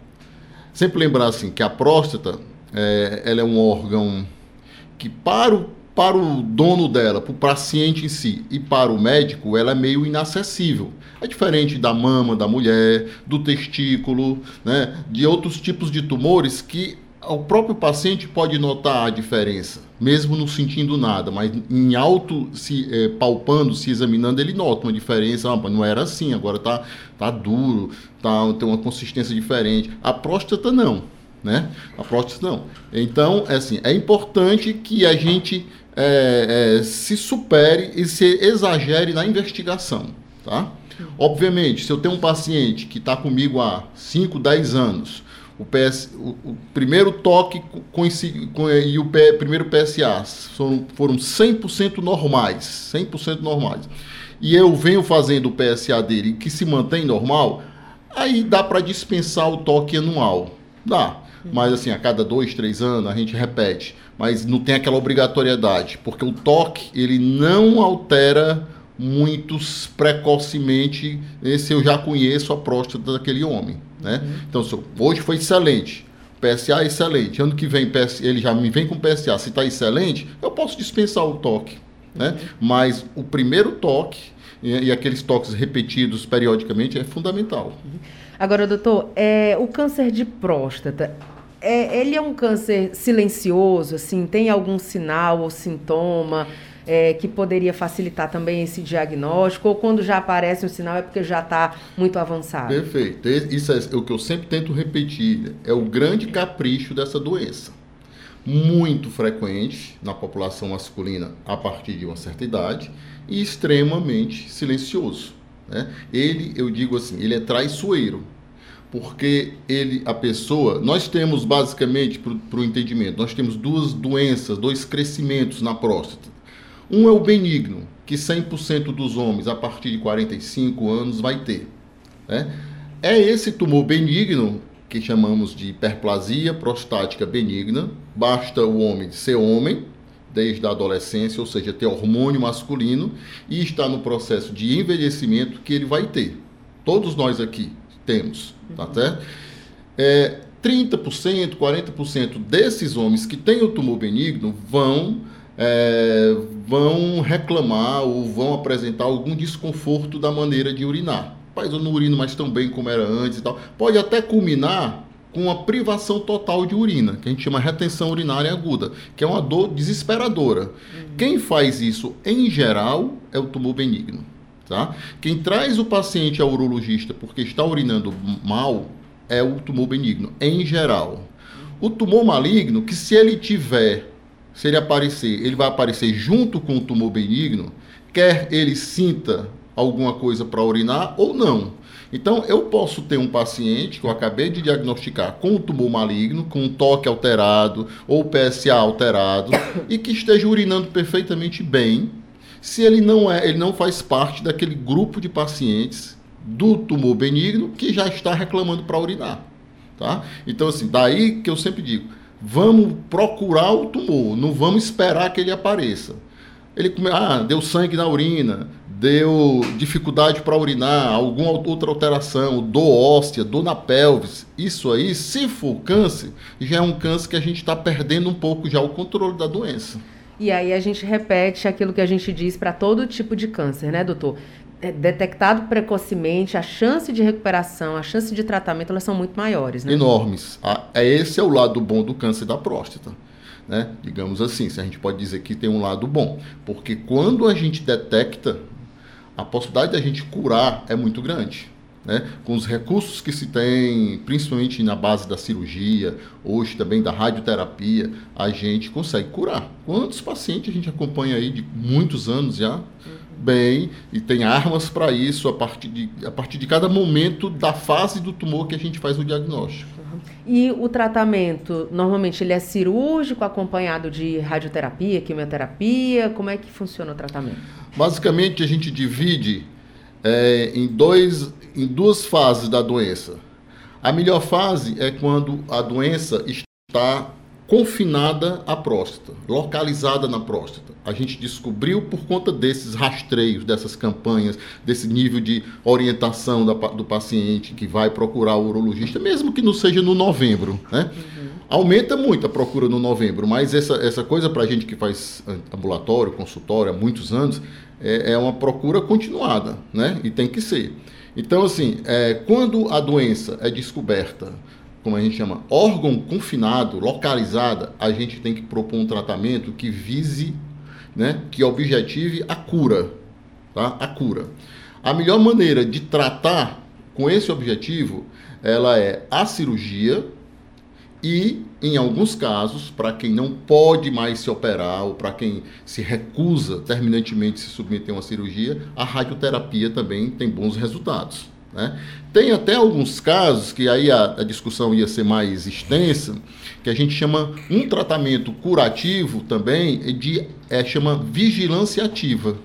Sempre lembrar assim que a próstata é, ela é um órgão que para o para o dono dela, para o paciente em si e para o médico, ela é meio inacessível. É diferente da mama da mulher, do testículo, né, de outros tipos de tumores que o próprio paciente pode notar a diferença, mesmo não sentindo nada, mas em alto, se é, palpando, se examinando, ele nota uma diferença. Ah, não era assim, agora está tá duro, tá, tem uma consistência diferente. A próstata não, né? A próstata não. Então, é assim, é importante que a gente é, é, se supere e se exagere na investigação, tá? Obviamente, se eu tenho um paciente que está comigo há 5, 10 anos, o, PS, o, o primeiro toque coincide, com, e o P, primeiro PSA foram, foram 100% normais, 100% normais, e eu venho fazendo o PSA dele que se mantém normal, aí dá para dispensar o toque anual, dá. Mas assim, a cada dois, três anos a gente repete mas não tem aquela obrigatoriedade, porque o toque ele não altera muitos precocemente. Esse eu já conheço a próstata daquele homem, né? Uhum. Então, hoje foi excelente. PSA é excelente. Ano que vem ele já me vem com PSA. Se está excelente, eu posso dispensar o toque. Né? Mas o primeiro toque e, e, aqueles toques repetidos periodicamente é fundamental. Agora, doutor, é, o câncer de próstata, é, ele é um câncer silencioso, assim, tem algum sinal ou sintoma é, que poderia facilitar também esse diagnóstico? Ou quando já aparece um sinal é porque já está muito avançado? Perfeito. Isso é o que eu sempre tento repetir. É o grande capricho dessa doença. Muito frequente na população masculina a partir de uma certa idade e extremamente silencioso. Né? Ele, eu digo assim, ele é traiçoeiro porque ele, a pessoa, nós temos basicamente para o entendimento, nós temos duas doenças, dois crescimentos na próstata. Um é o benigno, que 100% dos homens a partir de 45 anos vai ter. Né? É esse tumor benigno que chamamos de hiperplasia prostática benigna. Basta o homem ser homem desde a adolescência, ou seja, ter hormônio masculino e estar no processo de envelhecimento que ele vai ter. Todos nós aqui temos, tá uhum. certo? É, 30%, 40% desses homens que têm o tumor benigno vão é, vão reclamar ou vão apresentar algum desconforto da maneira de urinar. Mas eu não urino mais tão bem como era antes e tal. Pode até culminar com a privação total de urina, que a gente chama retenção urinária aguda, que é uma dor desesperadora. Uhum. Quem faz isso, em geral, é o tumor benigno. Tá? Quem traz o paciente ao urologista porque está urinando mal é o tumor benigno, em geral. O tumor maligno, que se ele tiver se ele aparecer, ele vai aparecer junto com o tumor benigno, quer ele sinta alguma coisa para urinar ou não. Então, eu posso ter um paciente que eu acabei de diagnosticar com o tumor maligno, com um toque alterado ou PSA alterado e que esteja urinando perfeitamente bem, se ele não é, ele não faz parte daquele grupo de pacientes do tumor benigno que já está reclamando para urinar, tá? Então assim, daí que eu sempre digo, Vamos procurar o tumor, não vamos esperar que ele apareça. Ele ah, deu sangue na urina, deu dificuldade para urinar, alguma outra alteração, dor óssea, dor na pelvis. Isso aí, se for câncer, já é um câncer que a gente está perdendo um pouco já o controle da doença. E aí a gente repete aquilo que a gente diz para todo tipo de câncer, né, doutor? É, detectado precocemente, a chance de recuperação, a chance de tratamento, elas são muito maiores, né? Enormes. É esse é o lado bom do câncer da próstata. Né? Digamos assim, se a gente pode dizer que tem um lado bom. Porque quando a gente detecta, a possibilidade da gente curar é muito grande. Né? Com os recursos que se tem, principalmente na base da cirurgia, hoje também da radioterapia, a gente consegue curar. Quantos pacientes a gente acompanha aí de muitos anos já? Uhum bem e tem armas para isso a partir, de, a partir de cada momento da fase do tumor que a gente faz o diagnóstico. E o tratamento, normalmente ele é cirúrgico, acompanhado de radioterapia, quimioterapia? Como é que funciona o tratamento? Basicamente, a gente divide é, em, dois, em duas fases da doença. A melhor fase é quando a doença está confinada à próstata, localizada na próstata. A gente descobriu por conta desses rastreios, dessas campanhas, desse nível de orientação da, do paciente que vai procurar o urologista, mesmo que não seja no novembro, né? Uhum. Aumenta muito a procura no novembro, mas essa, essa coisa para a gente que faz ambulatório, consultório há muitos anos, é, é uma procura continuada, né? E tem que ser. Então, assim, é, quando a doença é descoberta como a gente chama, órgão confinado, localizada, a gente tem que propor um tratamento que vise, né, que objetive a cura, tá? A cura. A melhor maneira de tratar com esse objetivo, ela é a cirurgia e, em alguns casos, para quem não pode mais se operar ou para quem se recusa terminantemente se submeter a uma cirurgia, a radioterapia também tem bons resultados. Né? Tem até alguns casos que aí a, a, discussão ia ser mais extensa, que a gente chama um tratamento curativo também de é, chama vigilância ativa.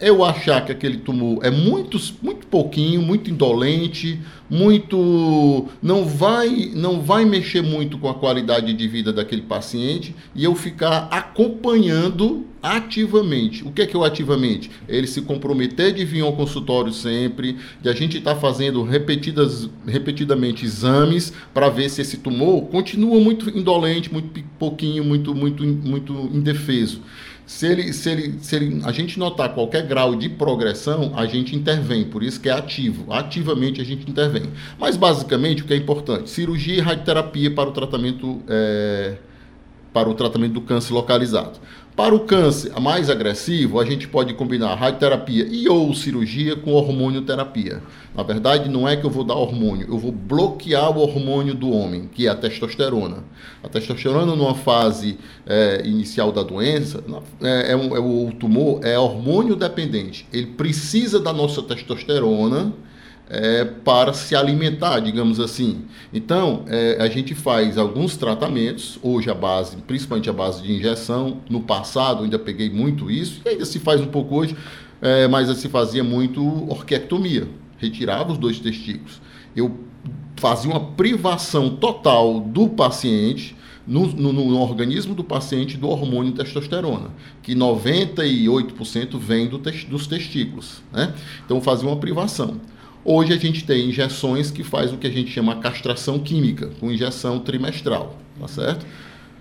Eu achar que aquele tumor é muito, muito pouquinho, muito indolente, muito não vai não vai mexer muito com a qualidade de vida daquele paciente e eu ficar acompanhando ativamente. O que é que eu ativamente? Ele se comprometer de vir ao consultório sempre, de a gente estar tá fazendo repetidas, repetidamente exames para ver se esse tumor continua muito indolente, muito pouquinho, muito muito muito indefeso. Se, ele, se, ele, se ele, a gente notar qualquer grau de progressão, a gente intervém, por isso que é ativo. Ativamente a gente intervém. Mas basicamente o que é importante? Cirurgia e radioterapia para o tratamento, é, para o tratamento do câncer localizado. Para o câncer mais agressivo, a gente pode combinar radioterapia e ou cirurgia com hormonioterapia. Na verdade, não é que eu vou dar hormônio, eu vou bloquear o hormônio do homem, que é a testosterona. A testosterona, numa fase é, inicial da doença, é, é, é o tumor é hormônio dependente. Ele precisa da nossa testosterona é, para se alimentar, digamos assim. Então, é, a gente faz alguns tratamentos, hoje a base, principalmente a base de injeção, no passado ainda peguei muito isso, e ainda se faz um pouco hoje, é, mas se fazia muito orquiectomia, retirava os dois testículos. Eu fazia uma privação total do paciente, no, no, no, organismo do paciente do hormônio testosterona, que 98% vem do te, dos testículos. Né? Então, fazia uma privação. Hoje a gente tem injeções que faz o que a gente chama castração química, com injeção trimestral, tá certo?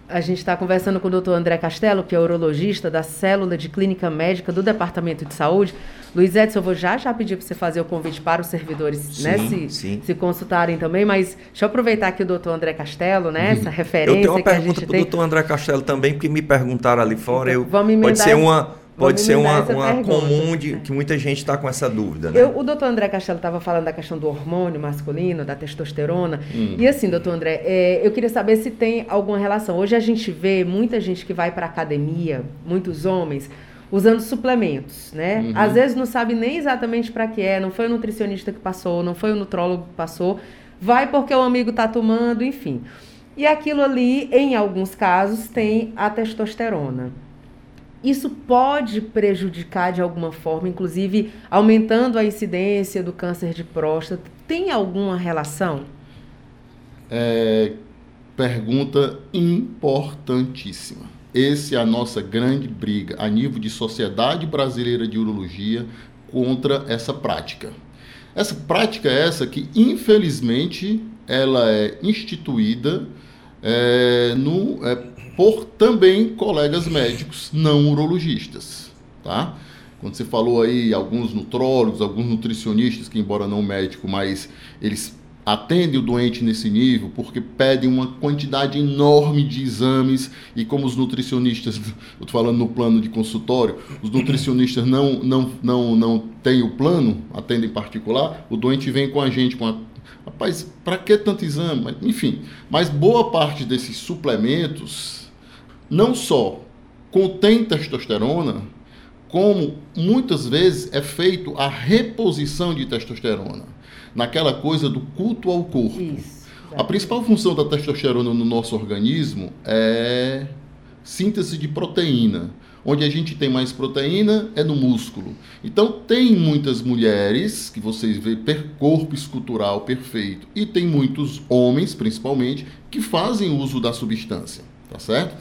A gente está conversando com o doutor André Castelo, que é urologista da célula de clínica médica do Departamento de Saúde. Luiz Edson, eu vou já já pedir para você fazer o convite para os servidores né, sim, se, sim. se consultarem também, mas deixa eu aproveitar aqui o doutor André Castelo, né? Essa referência. Eu tenho uma que pergunta para o doutor André Castelo também, porque me perguntaram ali fora. Então, eu, vamos pode ser uma Pode ser uma, uma comum de que muita gente está com essa dúvida, né? Eu, o doutor André Castelo estava falando da questão do hormônio masculino, da testosterona. Hum. E assim, doutor André, é, eu queria saber se tem alguma relação. Hoje a gente vê muita gente que vai para academia, muitos homens, usando suplementos, né? Uhum. Às vezes não sabe nem exatamente para que é, não foi o nutricionista que passou, não foi o nutrólogo que passou, vai porque o amigo está tomando, enfim. E aquilo ali, em alguns casos, tem a testosterona. Isso pode prejudicar de alguma forma, inclusive aumentando a incidência do câncer de próstata. Tem alguma relação? É, pergunta importantíssima. Essa é a nossa grande briga a nível de Sociedade Brasileira de Urologia contra essa prática. Essa prática é essa que, infelizmente, ela é instituída é, no, é, por também colegas médicos não urologistas, tá? Quando você falou aí alguns nutrólogos, alguns nutricionistas que embora não médico, mas eles atendem o doente nesse nível porque pedem uma quantidade enorme de exames e como os nutricionistas, eu estou falando no plano de consultório, os nutricionistas não não não não têm o plano, atendem particular, o doente vem com a gente com a Rapaz, para que tanto exame? Enfim, mas boa parte desses suplementos não só contém testosterona, como muitas vezes é feito a reposição de testosterona, naquela coisa do culto ao corpo. Isso, a principal função da testosterona no nosso organismo é síntese de proteína. Onde a gente tem mais proteína é no músculo. Então tem muitas mulheres que vocês vê per corpo escultural perfeito e tem muitos homens, principalmente, que fazem uso da substância, tá certo?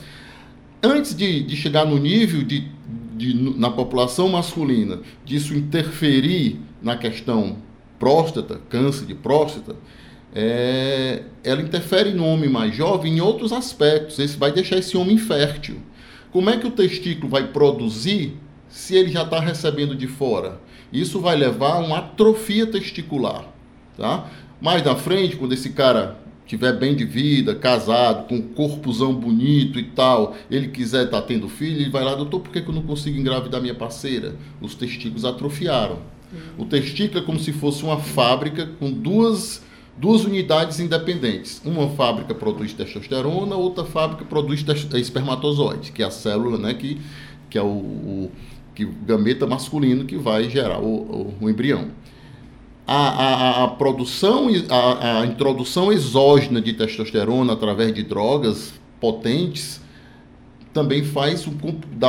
Antes de, de chegar no nível de, de, na população masculina, disso interferir na questão próstata, câncer de próstata, é, ela interfere no homem mais jovem em outros aspectos. Esse vai deixar esse homem infértil. Como é que o testículo vai produzir se ele já está recebendo de fora? Isso vai levar a uma atrofia testicular. Tá? Mais na frente, quando esse cara tiver bem de vida, casado, com um corpozão bonito e tal, ele quiser estar tá tendo filho, ele vai lá, doutor, por que, que eu não consigo engravidar minha parceira? Os testículos atrofiaram. Uhum. O testículo é como se fosse uma fábrica com duas, duas unidades independentes. Uma fábrica produz testosterona, outra fábrica produz espermatozoide, que é a célula, né, que, que é o, o que, gameta masculino que vai gerar o, o, o embrião a, a, a produção, a, a introdução exógena de testosterona através de drogas potentes também faz dá,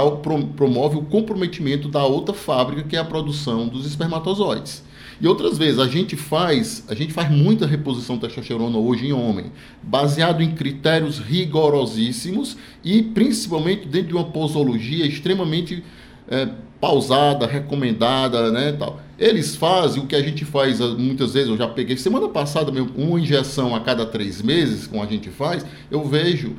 promove o comprometimento da outra fábrica que é a produção dos espermatozoides. E outras vezes a gente faz, a gente faz muita reposição de testosterona hoje em homem, baseado em critérios rigorosíssimos e principalmente dentro de uma posologia extremamente é, pausada, recomendada, né, tal. Eles fazem o que a gente faz ah, muitas vezes. Eu já peguei semana passada mesmo, uma injeção a cada três meses, como a gente faz. Eu vejo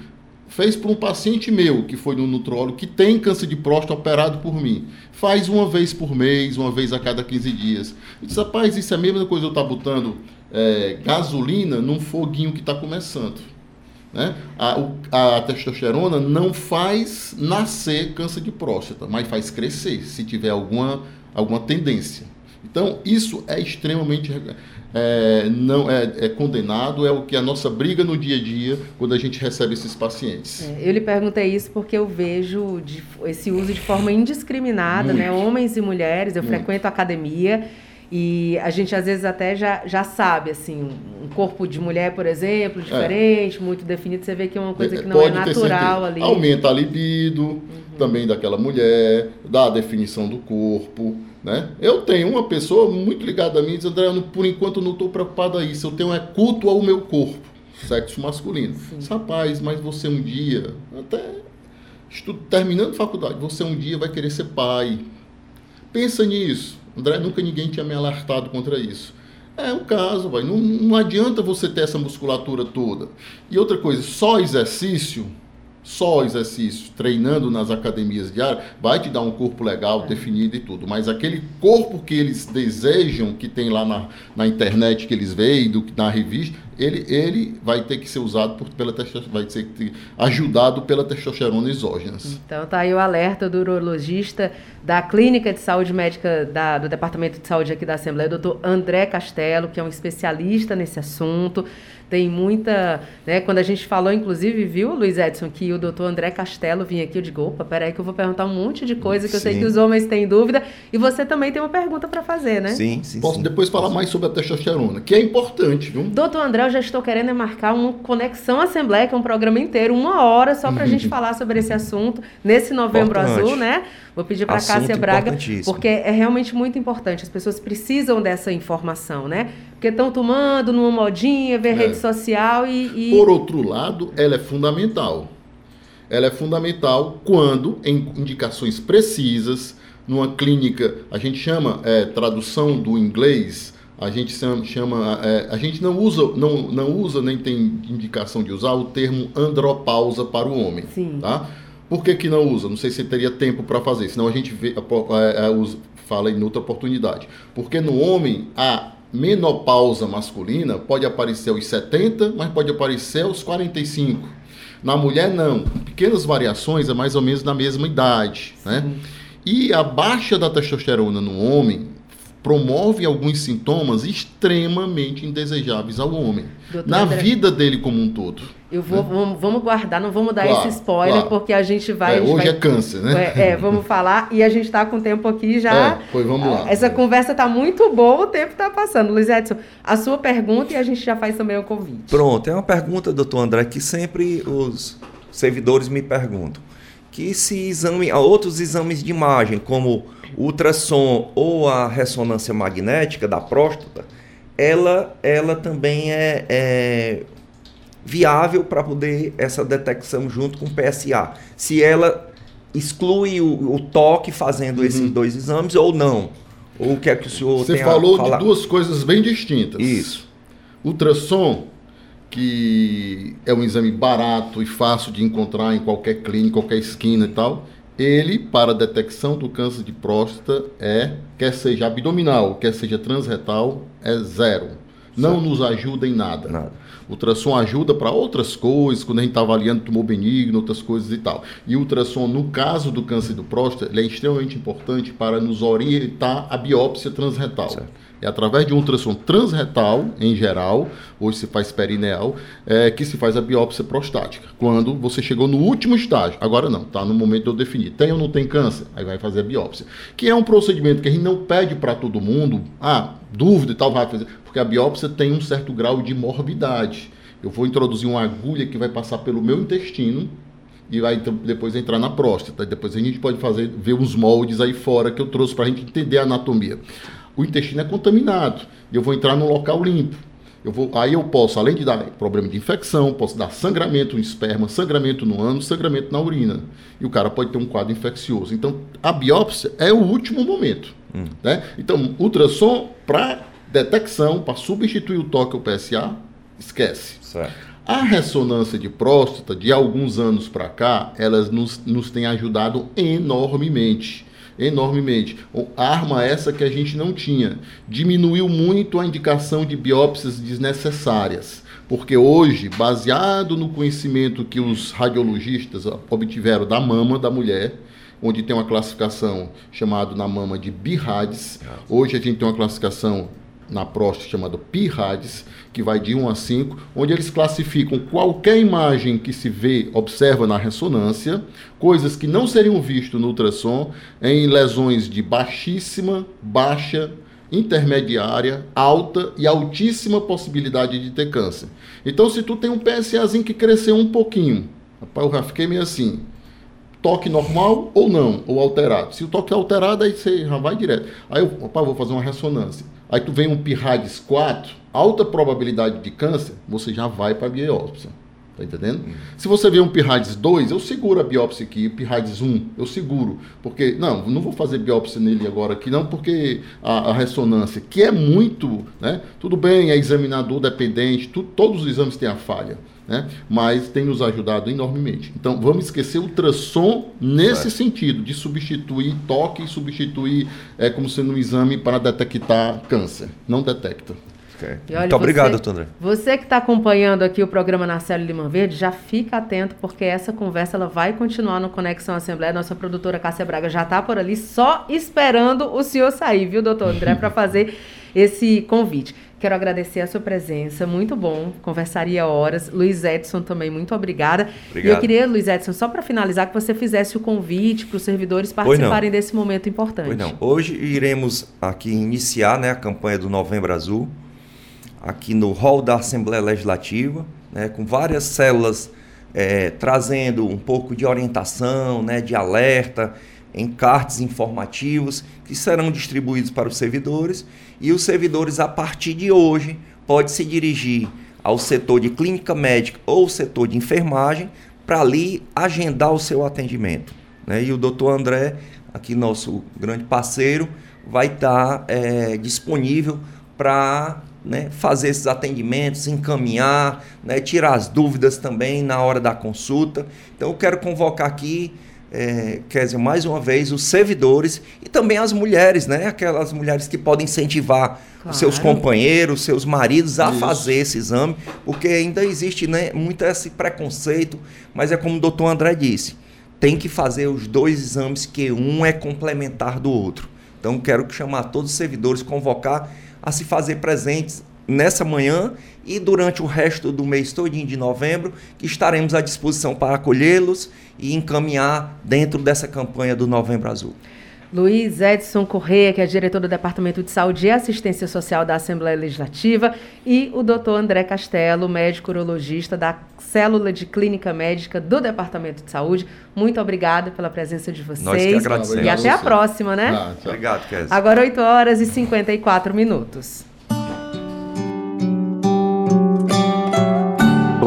fez para um paciente meu, que foi no nutrólogo, que tem câncer de próstata operado por mim. Faz uma vez por mês, uma vez a cada 15 dias. Eu disse, rapaz, isso é a mesma coisa eu estar tá botando é, gasolina num foguinho que está começando. Né? A, a, testosterona não faz nascer câncer de próstata, mas faz crescer, se tiver alguma, alguma tendência. Então, isso é extremamente é, não é, é, condenado, é o que a nossa briga no dia a dia quando a gente recebe esses pacientes. É, eu lhe perguntei isso porque eu vejo de, esse uso de forma indiscriminada, né? homens e mulheres, eu Muito. frequento academia e a gente às vezes até já, já sabe, assim, um corpo de mulher, por exemplo, diferente, é. muito definido, você vê que é uma coisa é, que não é natural ali. Aumenta a libido uhum. também daquela mulher, dá a definição do corpo. Né? Eu tenho uma pessoa muito ligada a mim, diz, André, por enquanto não estou preocupado a isso, eu tenho é culto ao meu corpo, sexo masculino. Sim. Rapaz, mas você um dia, até estudo, terminando faculdade, você um dia vai querer ser pai. Pensa nisso. André, nunca ninguém tinha me alertado contra isso. É um caso, vai. Não, não adianta você ter essa musculatura toda. E outra coisa, só exercício só exercício, treinando nas academias diárias, vai te dar um corpo legal, definido e tudo. Mas aquele corpo que eles desejam, que tem lá na, na internet que eles veem, do, na revista, ele, ele vai ter que ser usado por, pela vai ser ajudado pela testosterona exógena. Então tá aí o alerta do urologista da Clínica de Saúde Médica da, do Departamento de Saúde aqui da Assembleia, doutor André Castelo, que é um especialista nesse assunto tem muita. Né, quando a gente falou, inclusive, viu, Luiz Edson, que o doutor André Castelo vinha aqui, eu digo, opa, peraí que eu vou perguntar um monte de coisa que sim. eu sei que os homens têm dúvida. E você também tem uma pergunta para fazer, né? Sim, sim. Posso sim. depois falar mais sobre a testosterona, que é importante, viu? Doutor André, eu já estou querendo marcar uma Conexão Assembleia, que é um programa inteiro, uma hora só para a gente falar sobre esse assunto nesse novembro importante. azul, né? Vou pedir para a Cássia Braga, porque é realmente muito importante. As pessoas precisam dessa informação, né? Porque estão tomando numa modinha, ver é. rede social e, e. Por outro lado, ela é fundamental. Ela é fundamental quando, em indicações precisas, numa clínica, a gente chama é, tradução do inglês, a gente chama, é, a gente não usa, não, não usa nem tem indicação de usar o termo andropausa para o homem, Sim. tá? Por que, que não usa? Não sei se teria tempo para fazer, senão a gente vê, é, é, usa, fala em outra oportunidade. Porque no homem, a menopausa masculina pode aparecer aos 70, mas pode aparecer aos 45. Na mulher, não. Pequenas variações, é mais ou menos na mesma idade. Né? E a baixa da testosterona no homem promove alguns sintomas extremamente indesejáveis ao homem, Doutor na André, vida dele como um todo. Eu vou, né? vamos, vamos, guardar, não vamos dar claro, esse spoiler, claro. porque a gente vai. É, hoje vai, é câncer, né? É, é, vamos falar, e a gente está com o tempo aqui já. É, pois vamos lá. Essa conversa está muito boa, o tempo está passando. Luiz Edson, a sua pergunta e a gente já faz também o convite. Pronto, é uma pergunta, doutor André, que sempre os servidores me perguntam. Que se exame, outros exames de imagem, como ultrassom ou a ressonância magnética da próstata, ela, ela também é, é viável para poder essa detecção junto com o PSA. Se ela exclui o, o toque fazendo uhum. esses dois exames ou não. Ou o que é que o senhor Você falou de duas coisas bem distintas. Isso. Ultrassom, que é um exame barato e fácil de encontrar em qualquer clínica, qualquer esquina e tal ele, para a detecção do câncer de próstata, é, quer seja abdominal, quer seja transretal, é zero. Não nos ajuda em nada. nada. O ultrassom ajuda para outras coisas, quando a gente está avaliando tumor benigno, outras coisas e tal. E o ultrassom, no caso do câncer do próstata, ele é extremamente importante para nos orientar a biópsia transretal. Certo. É através de um ultrassom transretal, em geral, hoje se faz perineal, é, que se faz a biópsia prostática. Quando você chegou no último estágio. Agora não, está no momento de eu definir. Tem ou não tem câncer? Aí vai fazer a biópsia. Que é um procedimento que a gente não pede para todo mundo. Ah, dúvida e tal, vai fazer. Porque a biópsia tem um certo grau de morbidade. Eu vou introduzir uma agulha que vai passar pelo meu intestino e vai depois entrar na próstata. Depois a gente pode fazer ver uns moldes aí fora que eu trouxe para a gente entender a anatomia. O intestino é contaminado e eu vou entrar num local limpo. Eu vou, aí eu posso, além de dar problema de infecção, posso dar sangramento no esperma, sangramento no ânus, sangramento na urina. E o cara pode ter um quadro infeccioso. Então, a biópsia é o último momento. Hum. Né? Então, ultrassom para detecção, para substituir o toque ou PSA, esquece. Certo. A ressonância de próstata, de alguns anos para cá, elas nos, nos tem ajudado enormemente enormemente. Arma essa que a gente não tinha. Diminuiu muito a indicação de biópsias desnecessárias. Porque hoje, baseado no conhecimento que os radiologistas obtiveram da mama da mulher, onde tem uma classificação chamada na mama de BIRADS, hoje a gente tem uma classificação na próstata chamada PIRADS, que vai de 1 a 5, onde eles classificam qualquer imagem que se vê, observa na ressonância, coisas que não seriam vistas no ultrassom, em lesões de baixíssima, baixa, intermediária, alta e altíssima possibilidade de ter câncer. Então, se tu tem um PSAzinho que cresceu um pouquinho, rapaz, eu já fiquei meio assim, toque normal ou não, ou alterado. Se o toque é alterado, aí você já vai direto. Aí eu, opa, vou fazer uma ressonância. Aí tu vem um PIRADS 4, alta probabilidade de câncer, você já vai para a biópsia. Tá entendendo? Uhum. Se você vê um PIRADS 2, eu seguro a biópsia aqui. O PIRADS 1, eu seguro. Porque, não, não vou fazer biópsia nele agora aqui, não, porque a, a ressonância, que é muito, né? Tudo bem, é examinador dependente, tu, todos os exames têm a falha né? mas tem nos ajudado enormemente. Então, vamos esquecer o ultrassom nesse sentido, de substituir toque e substituir é, como sendo um exame para detectar câncer. Não detecta. Okay. Olha, Muito obrigado, doutor André. Você que está acompanhando aqui o programa na Célula Limão Verde, já fica atento, porque essa conversa ela vai continuar no Conexão Assembleia. Nossa produtora Cássia Braga já está por ali, só esperando o senhor sair, viu, doutor André, para fazer esse convite. Quero agradecer a sua presença, muito bom, conversaria horas. Luiz Edson também, muito obrigada. Obrigado. E eu queria, Luiz Edson, só para finalizar, que você fizesse o convite para os servidores participarem desse momento importante. Pois não. Hoje iremos aqui iniciar né, a campanha do Novembro Azul, aqui no hall da Assembleia Legislativa, né, com várias células é, trazendo um pouco de orientação, né, de alerta, encartes informativos que serão distribuídos para os servidores e os servidores a partir de hoje pode se dirigir ao setor de clínica médica ou setor de enfermagem para ali agendar o seu atendimento. Né? E o doutor André, aqui nosso grande parceiro, vai estar tá, é, disponível para né, fazer esses atendimentos, encaminhar, né, tirar as dúvidas também na hora da consulta. Então eu quero convocar aqui é, quer dizer, mais uma vez, os servidores e também as mulheres, né? Aquelas mulheres que podem incentivar claro. os seus companheiros, seus maridos a Isso. fazer esse exame, porque ainda existe né, muito esse preconceito, mas é como o doutor André disse, tem que fazer os dois exames, que um é complementar do outro. Então, quero chamar todos os servidores, convocar a se fazer presentes nessa manhã e durante o resto do mês todinho de novembro, que estaremos à disposição para acolhê-los e encaminhar dentro dessa campanha do Novembro Azul. Luiz Edson Correia, que é diretor do Departamento de Saúde e Assistência Social da Assembleia Legislativa, e o doutor André Castelo, médico urologista da Célula de Clínica Médica do Departamento de Saúde. Muito obrigada pela presença de vocês. Nós que agradecemos. E até a próxima, né? Ah, Obrigado, Kézia. Agora 8 horas e 54 minutos.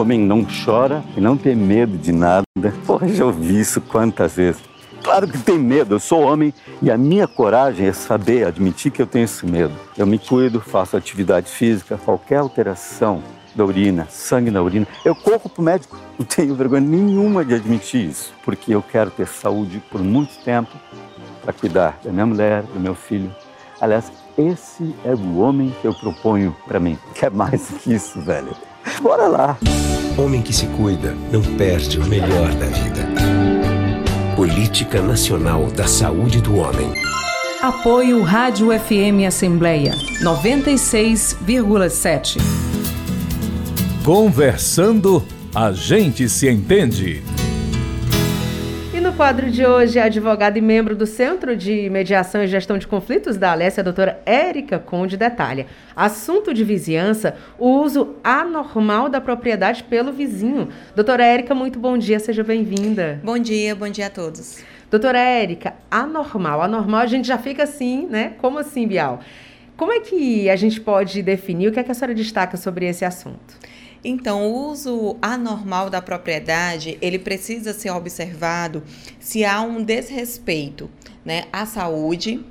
Homem não chora e não tem medo de nada. Porra, já ouvi isso quantas vezes. Claro que tem medo, eu sou homem e a minha coragem é saber, admitir que eu tenho esse medo. Eu me cuido, faço atividade física, qualquer alteração da urina, sangue na urina, eu corro para o médico. Não tenho vergonha nenhuma de admitir isso, porque eu quero ter saúde por muito tempo para cuidar da minha mulher, do meu filho. Aliás, esse é o homem que eu proponho para mim. Quer mais que isso, velho? Bora lá! Homem que se cuida não perde o melhor da vida. Política Nacional da Saúde do Homem. Apoio Rádio FM Assembleia 96,7. Conversando, a gente se entende quadro de hoje, a advogada e membro do Centro de Mediação e Gestão de Conflitos da Alessia, a doutora Érica Conde, detalha. Assunto de vizinhança, o uso anormal da propriedade pelo vizinho. Doutora Érica, muito bom dia, seja bem-vinda. Bom dia, bom dia a todos. Doutora Érica, anormal. Anormal a gente já fica assim, né? Como assim, Bial? Como é que a gente pode definir? O que, é que a senhora destaca sobre esse assunto? Então, o uso anormal da propriedade, ele precisa ser observado se há um desrespeito né, à saúde,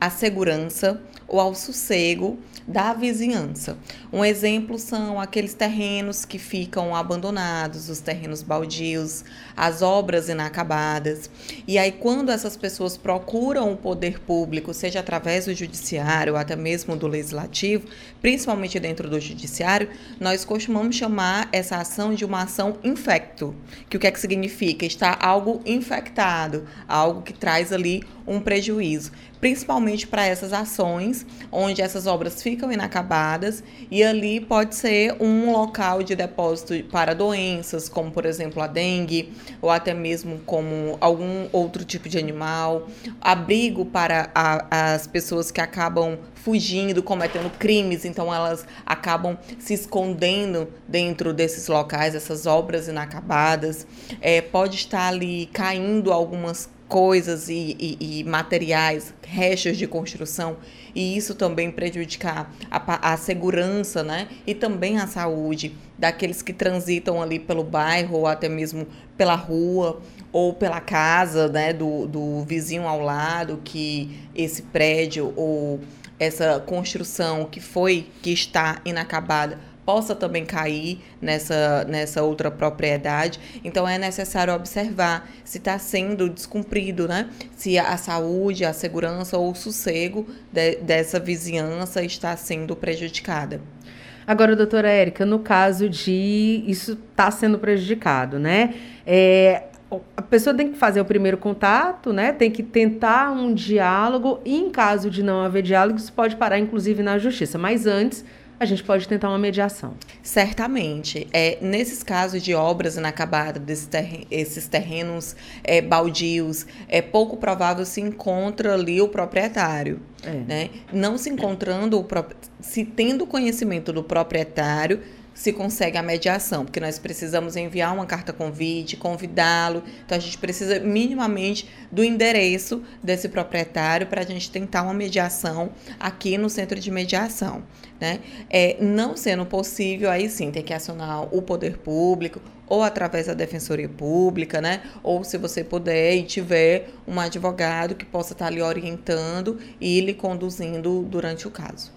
à segurança ou ao sossego da vizinhança. Um exemplo são aqueles terrenos que ficam abandonados, os terrenos baldios, as obras inacabadas. E aí, quando essas pessoas procuram o poder público, seja através do judiciário ou até mesmo do legislativo, principalmente dentro do judiciário, nós costumamos chamar essa ação de uma ação infecto. Que o que é que significa? Está algo infectado, algo que traz ali um prejuízo, principalmente para essas ações onde essas obras ficam inacabadas e ali pode ser um local de depósito para doenças, como por exemplo a dengue, ou até mesmo como algum outro tipo de animal, abrigo para a, as pessoas que acabam fugindo, cometendo crimes, então elas acabam se escondendo dentro desses locais, essas obras inacabadas. É, pode estar ali caindo algumas coisas e, e, e, materiais, restos de construção, e isso também prejudicar a, a, segurança né? e também a saúde daqueles que transitam ali pelo bairro ou até mesmo pela rua ou pela casa né? do, do vizinho ao lado, que esse prédio ou essa construção que foi, que está inacabada, possa também cair nessa, nessa outra propriedade. Então é necessário observar se está sendo descumprido, né? Se a saúde, a segurança ou o sossego de, dessa vizinhança está sendo prejudicada. Agora, doutora Érica, no caso de isso está sendo prejudicado, né? É, a pessoa tem que fazer o primeiro contato, né? Tem que tentar um diálogo e, em caso de não haver diálogo, isso pode parar, inclusive, na justiça. Mas antes, a gente pode tentar uma mediação. Certamente. É, nesses casos de obras inacabadas, desses terren esses terrenos é, baldios, é pouco provável se encontra ali o proprietário. É. Né? Não se encontrando, o se tendo conhecimento do proprietário, se consegue a mediação, porque nós precisamos enviar uma carta convite, convidá-lo. Então a gente precisa minimamente do endereço desse proprietário para a gente tentar uma mediação aqui no centro de mediação. Né? É, não sendo possível, aí sim tem que acionar o poder público ou através da defensoria pública, né? Ou se você puder e tiver um advogado que possa estar lhe orientando e lhe conduzindo durante o caso.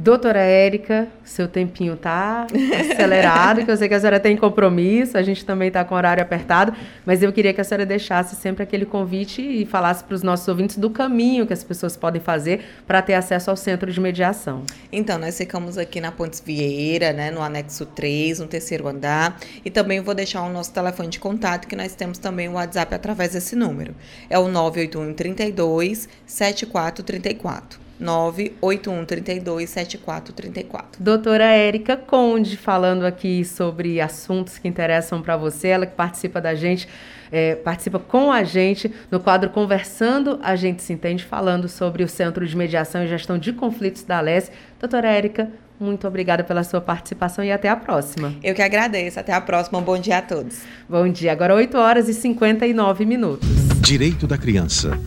Doutora Érica, seu tempinho tá acelerado, que eu sei que a senhora tem compromisso, a gente também está com horário apertado, mas eu queria que a senhora deixasse sempre aquele convite e falasse para os nossos ouvintes do caminho que as pessoas podem fazer para ter acesso ao centro de mediação. Então, nós ficamos aqui na Pontes Vieira, né, no anexo 3, no terceiro andar, e também vou deixar o nosso telefone de contato, que nós temos também o WhatsApp através desse número. É o 981 32 7434. 981 32 7434. Doutora Érica Conde falando aqui sobre assuntos que interessam para você, ela que participa da gente, é, participa com a gente no quadro Conversando, a gente se entende, falando sobre o Centro de Mediação e Gestão de Conflitos da Alesse. Doutora Érica, muito obrigada pela sua participação e até a próxima. Eu que agradeço. Até a próxima. Um bom dia a todos. Bom dia. Agora 8 horas e 59 minutos. Direito da criança.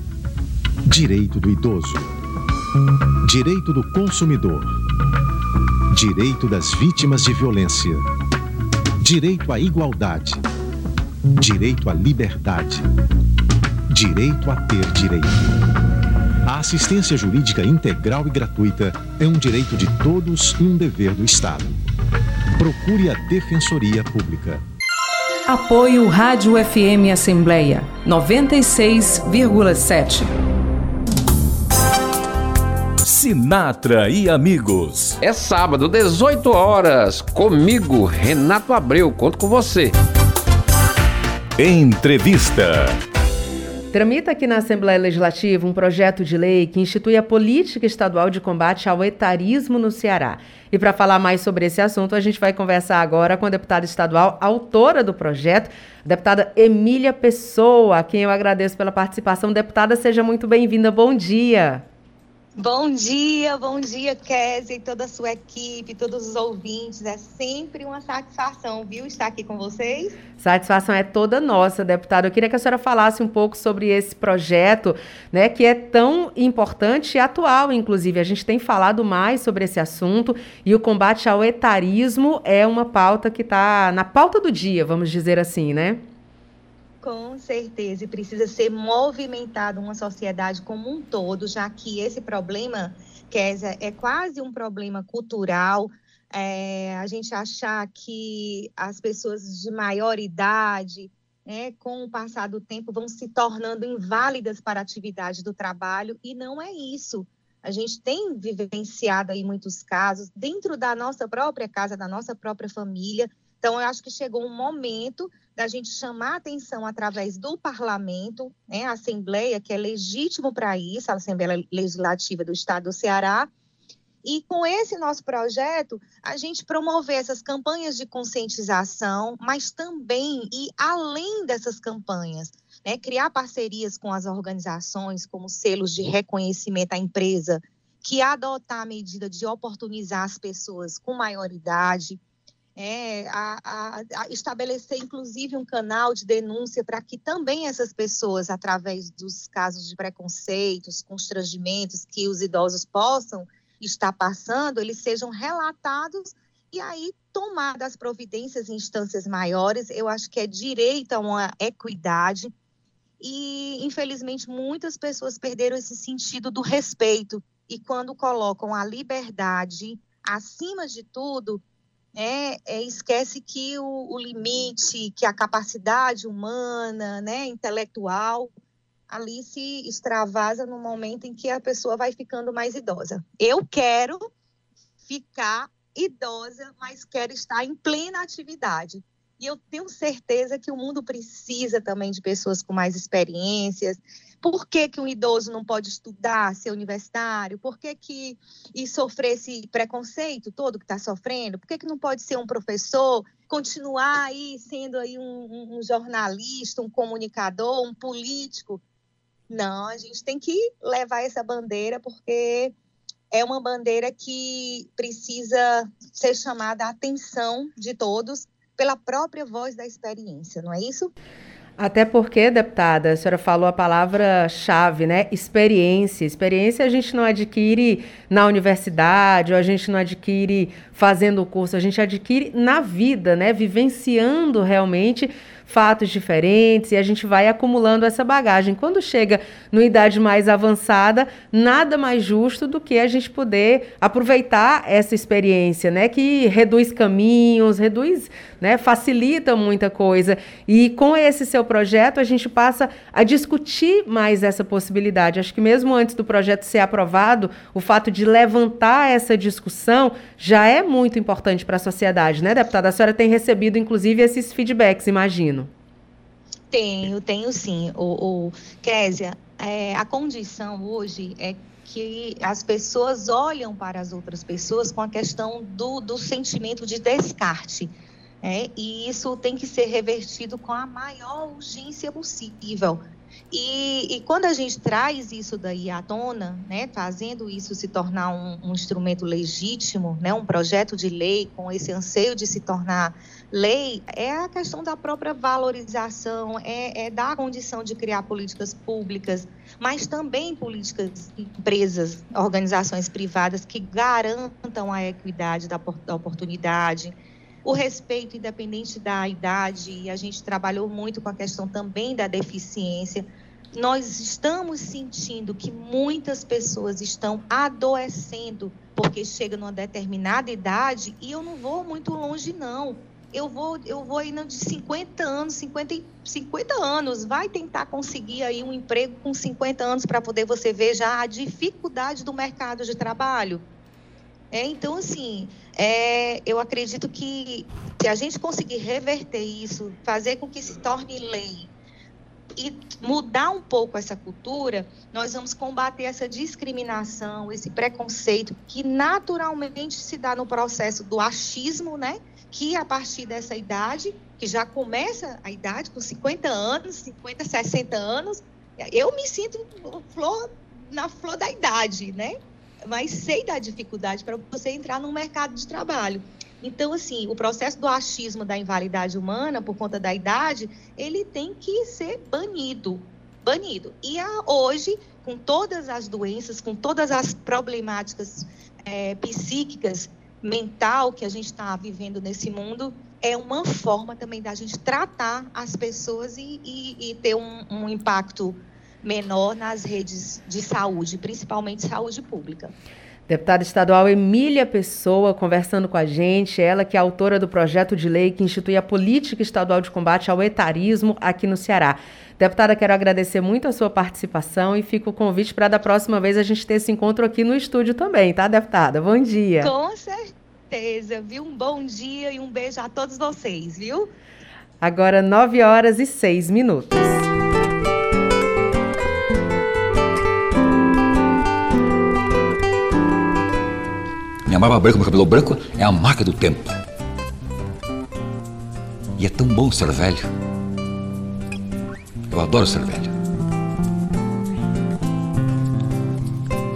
Direito do idoso Direito do consumidor. Direito das vítimas de violência. Direito à igualdade. Direito à liberdade. Direito a ter direito. A assistência jurídica integral e gratuita é um direito de todos e um dever do Estado. Procure a Defensoria Pública. Apoio Rádio FM Assembleia 96,7. Sinatra e amigos. É sábado, 18 horas. Comigo, Renato Abreu. Conto com você. Entrevista. Tramita aqui na Assembleia Legislativa um projeto de lei que institui a política estadual de combate ao etarismo no Ceará. E para falar mais sobre esse assunto, a gente vai conversar agora com a deputada estadual, autora do projeto, a deputada Emília Pessoa, a quem eu agradeço pela participação. Deputada, seja muito bem-vinda. Bom dia. Bom dia, bom dia, Kézia e toda a sua equipe, todos os ouvintes. É sempre uma satisfação, viu, estar aqui com vocês. Satisfação é toda nossa, deputada. Eu queria que a senhora falasse um pouco sobre esse projeto, né, que é tão importante e atual, inclusive. A gente tem falado mais sobre esse assunto e o combate ao etarismo é uma pauta que está na pauta do dia, vamos dizer assim, né? Com certeza, e precisa ser movimentado uma sociedade como um todo, já que esse problema, Kézia, é quase um problema cultural. É, a gente achar que as pessoas de maior idade, né, com o passar do tempo, vão se tornando inválidas para a atividade do trabalho, e não é isso. A gente tem vivenciado aí muitos casos dentro da nossa própria casa, da nossa própria família. Então, eu acho que chegou um momento da gente chamar atenção através do parlamento, né, a Assembleia, que é legítimo para isso, a Assembleia Legislativa do Estado do Ceará, e com esse nosso projeto, a gente promover essas campanhas de conscientização, mas também e além dessas campanhas, né, criar parcerias com as organizações, como selos de reconhecimento à empresa, que adotar a medida de oportunizar as pessoas com maior idade, é, a, a, a estabelecer, inclusive, um canal de denúncia para que também essas pessoas, através dos casos de preconceitos, constrangimentos que os idosos possam estar passando, eles sejam relatados e aí tomar as providências em instâncias maiores. Eu acho que é direito a uma equidade. E, infelizmente, muitas pessoas perderam esse sentido do respeito. E quando colocam a liberdade acima de tudo, né, é, esquece que o, o, limite, que a capacidade humana, né, intelectual, ali se extravasa no momento em que a pessoa vai ficando mais idosa. Eu quero ficar idosa, mas quero estar em plena atividade. E eu tenho certeza que o mundo precisa também de pessoas com mais experiências, por que, que um idoso não pode estudar, ser universitário? Por que, que e sofrer esse preconceito todo que está sofrendo? Por que, que não pode ser um professor, continuar aí sendo aí um, um jornalista, um comunicador, um político? Não, a gente tem que levar essa bandeira porque é uma bandeira que precisa ser chamada a atenção de todos pela própria voz da experiência, não é isso? Até porque, deputada, a senhora falou a palavra-chave, né? Experiência. Experiência a gente não adquire na universidade, ou a gente não adquire fazendo o curso, a gente adquire na vida, né? Vivenciando realmente fatos diferentes e a gente vai acumulando essa bagagem. Quando chega numa idade mais avançada, nada mais justo do que a gente poder aproveitar essa experiência, né, que reduz caminhos, reduz, né, facilita muita coisa. E com esse seu projeto, a gente passa a discutir mais essa possibilidade. Acho que mesmo antes do projeto ser aprovado, o fato de levantar essa discussão já é muito importante para a sociedade, né, deputada? A senhora tem recebido, inclusive, esses feedbacks, imagino. Tenho, tenho sim. O, o Késia, é, a condição hoje é que as pessoas olham para as outras pessoas com a questão do, do sentimento de descarte. É, e isso tem que ser revertido com a maior urgência possível. E, e, quando a gente traz isso daí à tona, né, fazendo isso se tornar um, um, instrumento legítimo, né, um projeto de lei com esse anseio de se tornar lei, é a questão da própria valorização, é, é da condição de criar políticas públicas, mas também políticas, empresas, organizações privadas que garantam a equidade da, da oportunidade, o respeito independente da idade, e a gente trabalhou muito com a questão também da deficiência. Nós estamos sentindo que muitas pessoas estão adoecendo porque chega numa determinada idade e eu não vou muito longe não. Eu vou eu vou ainda de 50 anos, 50 50 anos, vai tentar conseguir aí um emprego com 50 anos para poder você ver já a dificuldade do mercado de trabalho. É, então, assim, é, eu acredito que se a gente conseguir reverter isso, fazer com que se torne lei, e mudar um pouco essa cultura, nós vamos combater essa discriminação, esse preconceito que naturalmente se dá no processo do achismo, né? Que a partir dessa idade, que já começa a idade com 50 anos, 50, 60 anos, eu me sinto flor, na flor da idade, né? Mas sei da dificuldade para você entrar no mercado de trabalho. Então, assim, o processo do achismo da invalidade humana, por conta da idade, ele tem que ser banido. Banido. E a, hoje, com todas as doenças, com todas as problemáticas é, psíquicas, mental que a gente está vivendo nesse mundo, é uma forma também da gente tratar as pessoas e, e, e ter um, um impacto menor nas redes de saúde, principalmente saúde pública. Deputada estadual Emília Pessoa conversando com a gente, ela que é autora do projeto de lei que institui a política estadual de combate ao etarismo aqui no Ceará. Deputada, quero agradecer muito a sua participação e fico o convite para da próxima vez a gente ter esse encontro aqui no estúdio também, tá, deputada? Bom dia. Com certeza, viu? Um bom dia e um beijo a todos vocês, viu? Agora, 9 horas e 6 minutos. Minha barba branca, meu cabelo branco é a marca do tempo. E é tão bom ser velho. Eu adoro ser velho.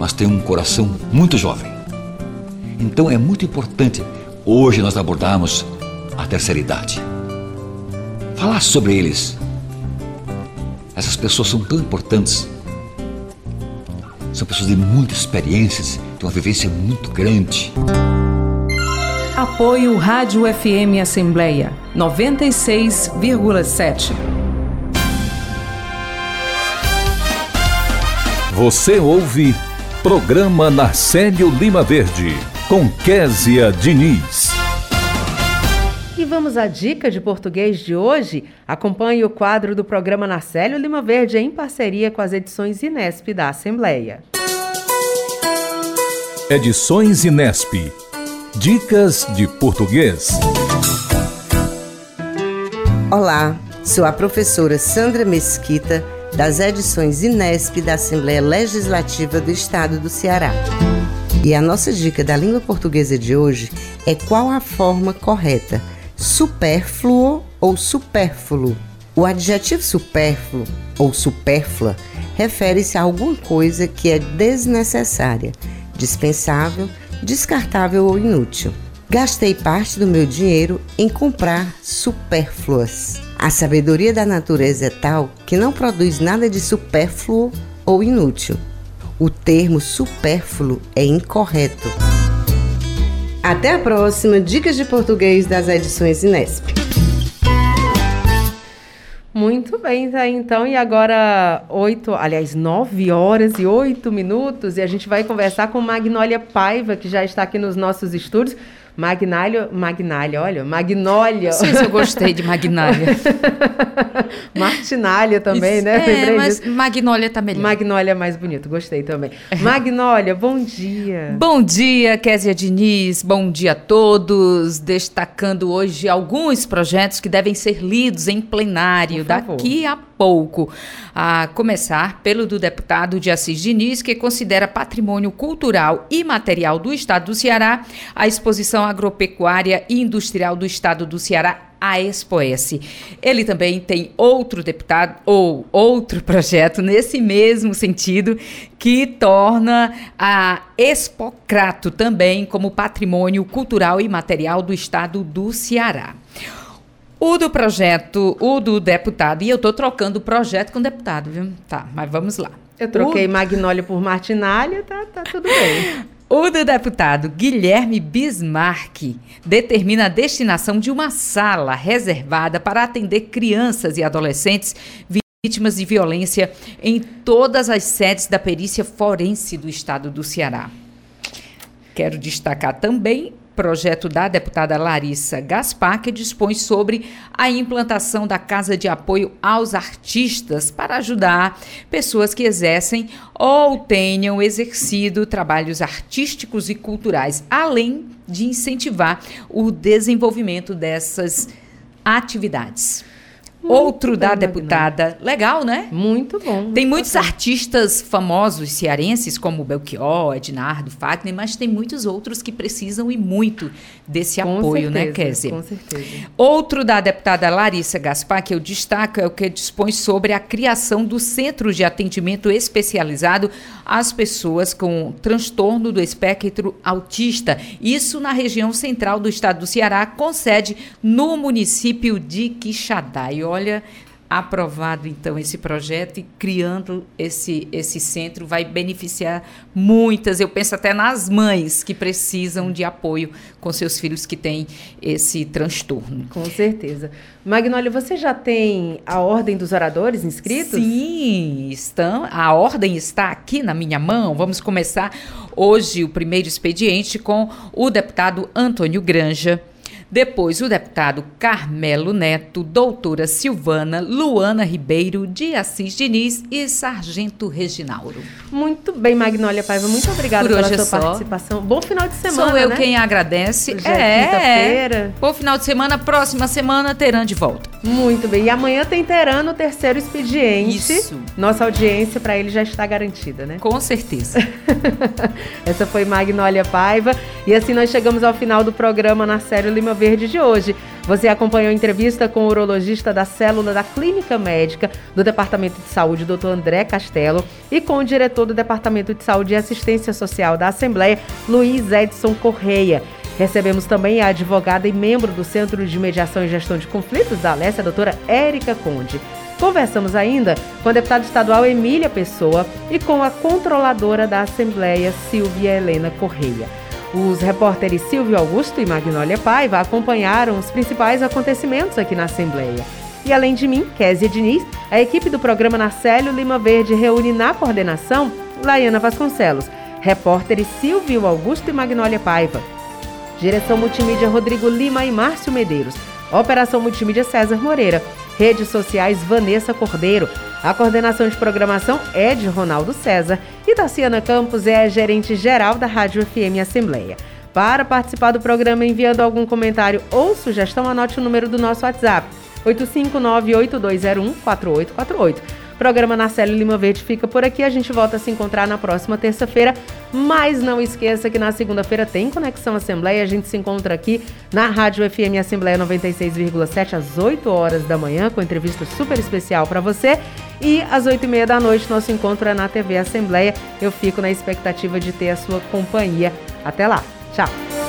Mas tenho um coração muito jovem. Então é muito importante hoje nós abordarmos a terceira idade. Falar sobre eles. Essas pessoas são tão importantes. São pessoas de muitas experiências, tem uma vivência muito grande. Apoio Rádio FM Assembleia 96,7. Você ouve Programa Narcélio Lima Verde, com Késia Diniz. E vamos à dica de português de hoje? Acompanhe o quadro do programa Narcélio Lima Verde em parceria com as edições Inesp da Assembleia. Edições Inesp. Dicas de português. Olá, sou a professora Sandra Mesquita, das edições Inesp da Assembleia Legislativa do Estado do Ceará. E a nossa dica da língua portuguesa de hoje é qual a forma correta, supérfluo ou supérfluo. O adjetivo supérfluo ou supérflua refere-se a alguma coisa que é desnecessária dispensável, descartável ou inútil. Gastei parte do meu dinheiro em comprar supérfluas. A sabedoria da natureza é tal que não produz nada de supérfluo ou inútil. O termo supérfluo é incorreto. Até a próxima Dicas de Português das edições Inesp. Muito bem, tá então. E agora, oito, aliás, nove horas e oito minutos, e a gente vai conversar com Magnólia Paiva, que já está aqui nos nossos estúdios. Magnálio, Magnália, olha, Magnólia. Não sei se eu gostei de Magnália. Martinália também, Isso, né? É, Lembrei mas disso. Magnólia tá melhor. Magnólia é mais bonito, gostei também. Magnólia, bom dia. Bom dia, Késia Diniz. Bom dia a todos. Destacando hoje alguns projetos que devem ser lidos em plenário daqui a pouco. A começar pelo do deputado de Assis Diniz, que considera patrimônio cultural e material do Estado do Ceará a exposição agropecuária e industrial do Estado do Ceará a Expoesse. Ele também tem outro deputado ou outro projeto nesse mesmo sentido que torna a Expocrato também como patrimônio cultural e material do estado do Ceará. O do projeto, o do deputado, e eu tô trocando projeto com deputado, viu? Tá, mas vamos lá. Eu troquei O- Magnólia por Martinália, tá, tá tudo bem. O do deputado Guilherme Bismarck determina a destinação de uma sala reservada para atender crianças e adolescentes vítimas de violência em todas as sedes da perícia forense do estado do Ceará. Quero destacar também projeto da deputada Larissa Gaspar, que dispõe sobre a implantação da Casa de Apoio aos Artistas para ajudar pessoas que exercem ou tenham exercido trabalhos artísticos e culturais, além de incentivar o desenvolvimento dessas atividades. Outro da deputada. Legal, né? Muito bom. Tem muitos artistas famosos cearenses, como Belchior, Ednardo, Fagner, mas tem muitos outros que precisam e muito desse com apoio, né, certeza, né, Kézia? Com certeza. Outro da deputada Larissa Gaspar, que eu destaco, é o que dispõe sobre a criação do Centro de Atendimento Especializado às pessoas com transtorno do espectro autista. Isso na região central do estado do Ceará, com sede no município de Quixadá. E olha, aprovado então esse projeto e criando esse esse centro vai beneficiar muitas, eu penso até nas mães que precisam de apoio com seus filhos que têm esse transtorno. Com certeza. Magnólia, você já tem a ordem dos oradores inscritos? Sim, estão. A ordem está aqui na minha mão. Vamos começar hoje o primeiro expediente com o deputado Antônio Granja depois, o deputado Carmelo Neto, doutora Silvana, Luana Ribeiro, de Assis Diniz e Sargento Reginaldo. Muito bem, Magnólia Paiva. Muito obrigada pela é sua só. participação. Bom final de semana. Sou eu né? quem agradece. Hoje é, é quinta-feira. Bom final de semana. Próxima semana, Teran de volta. Muito bem. E amanhã tem Teran no terceiro expediente. Isso. Nossa audiência para ele já está garantida, né? Com certeza. Essa foi Magnólia Paiva. E assim nós chegamos ao final do programa na série Lima Verde de hoje. Você acompanhou a entrevista com o urologista da célula da Clínica Médica do Departamento de Saúde, Dr. André Castelo, e com o diretor do Departamento de Saúde e Assistência Social da Assembleia, Luiz Edson Correia. Recebemos também a advogada e membro do Centro de Mediação e Gestão de Conflitos da Alessa, a doutora Érica Conde. Conversamos ainda com a deputada estadual Emília Pessoa e com a controladora da Assembleia, Silvia Helena Correia. Os repórteres Silvio Augusto e Magnólia Paiva acompanharam os principais acontecimentos aqui na Assembleia. E além de mim, Kézia Diniz, a equipe do programa Narcélio Lima Verde reúne na coordenação Laiana Vasconcelos, repórteres Silvio Augusto e Magnólia Paiva, direção multimídia Rodrigo Lima e Márcio Medeiros, operação multimídia César Moreira, redes sociais Vanessa Cordeiro, a coordenação de programação é de Ronaldo César e Daciana Campos é a gerente geral da Rádio FM Assembleia. Para participar do programa enviando algum comentário ou sugestão, anote o número do nosso WhatsApp: 859-8201-4848. Programa Narcélio Lima Verde fica por aqui. A gente volta a se encontrar na próxima terça-feira. Mas não esqueça que na segunda-feira tem Conexão Assembleia. A gente se encontra aqui na Rádio FM Assembleia 96,7 às 8 horas da manhã, com entrevista super especial para você. E às 8 e meia da noite, nosso encontro é na TV Assembleia. Eu fico na expectativa de ter a sua companhia. Até lá. Tchau.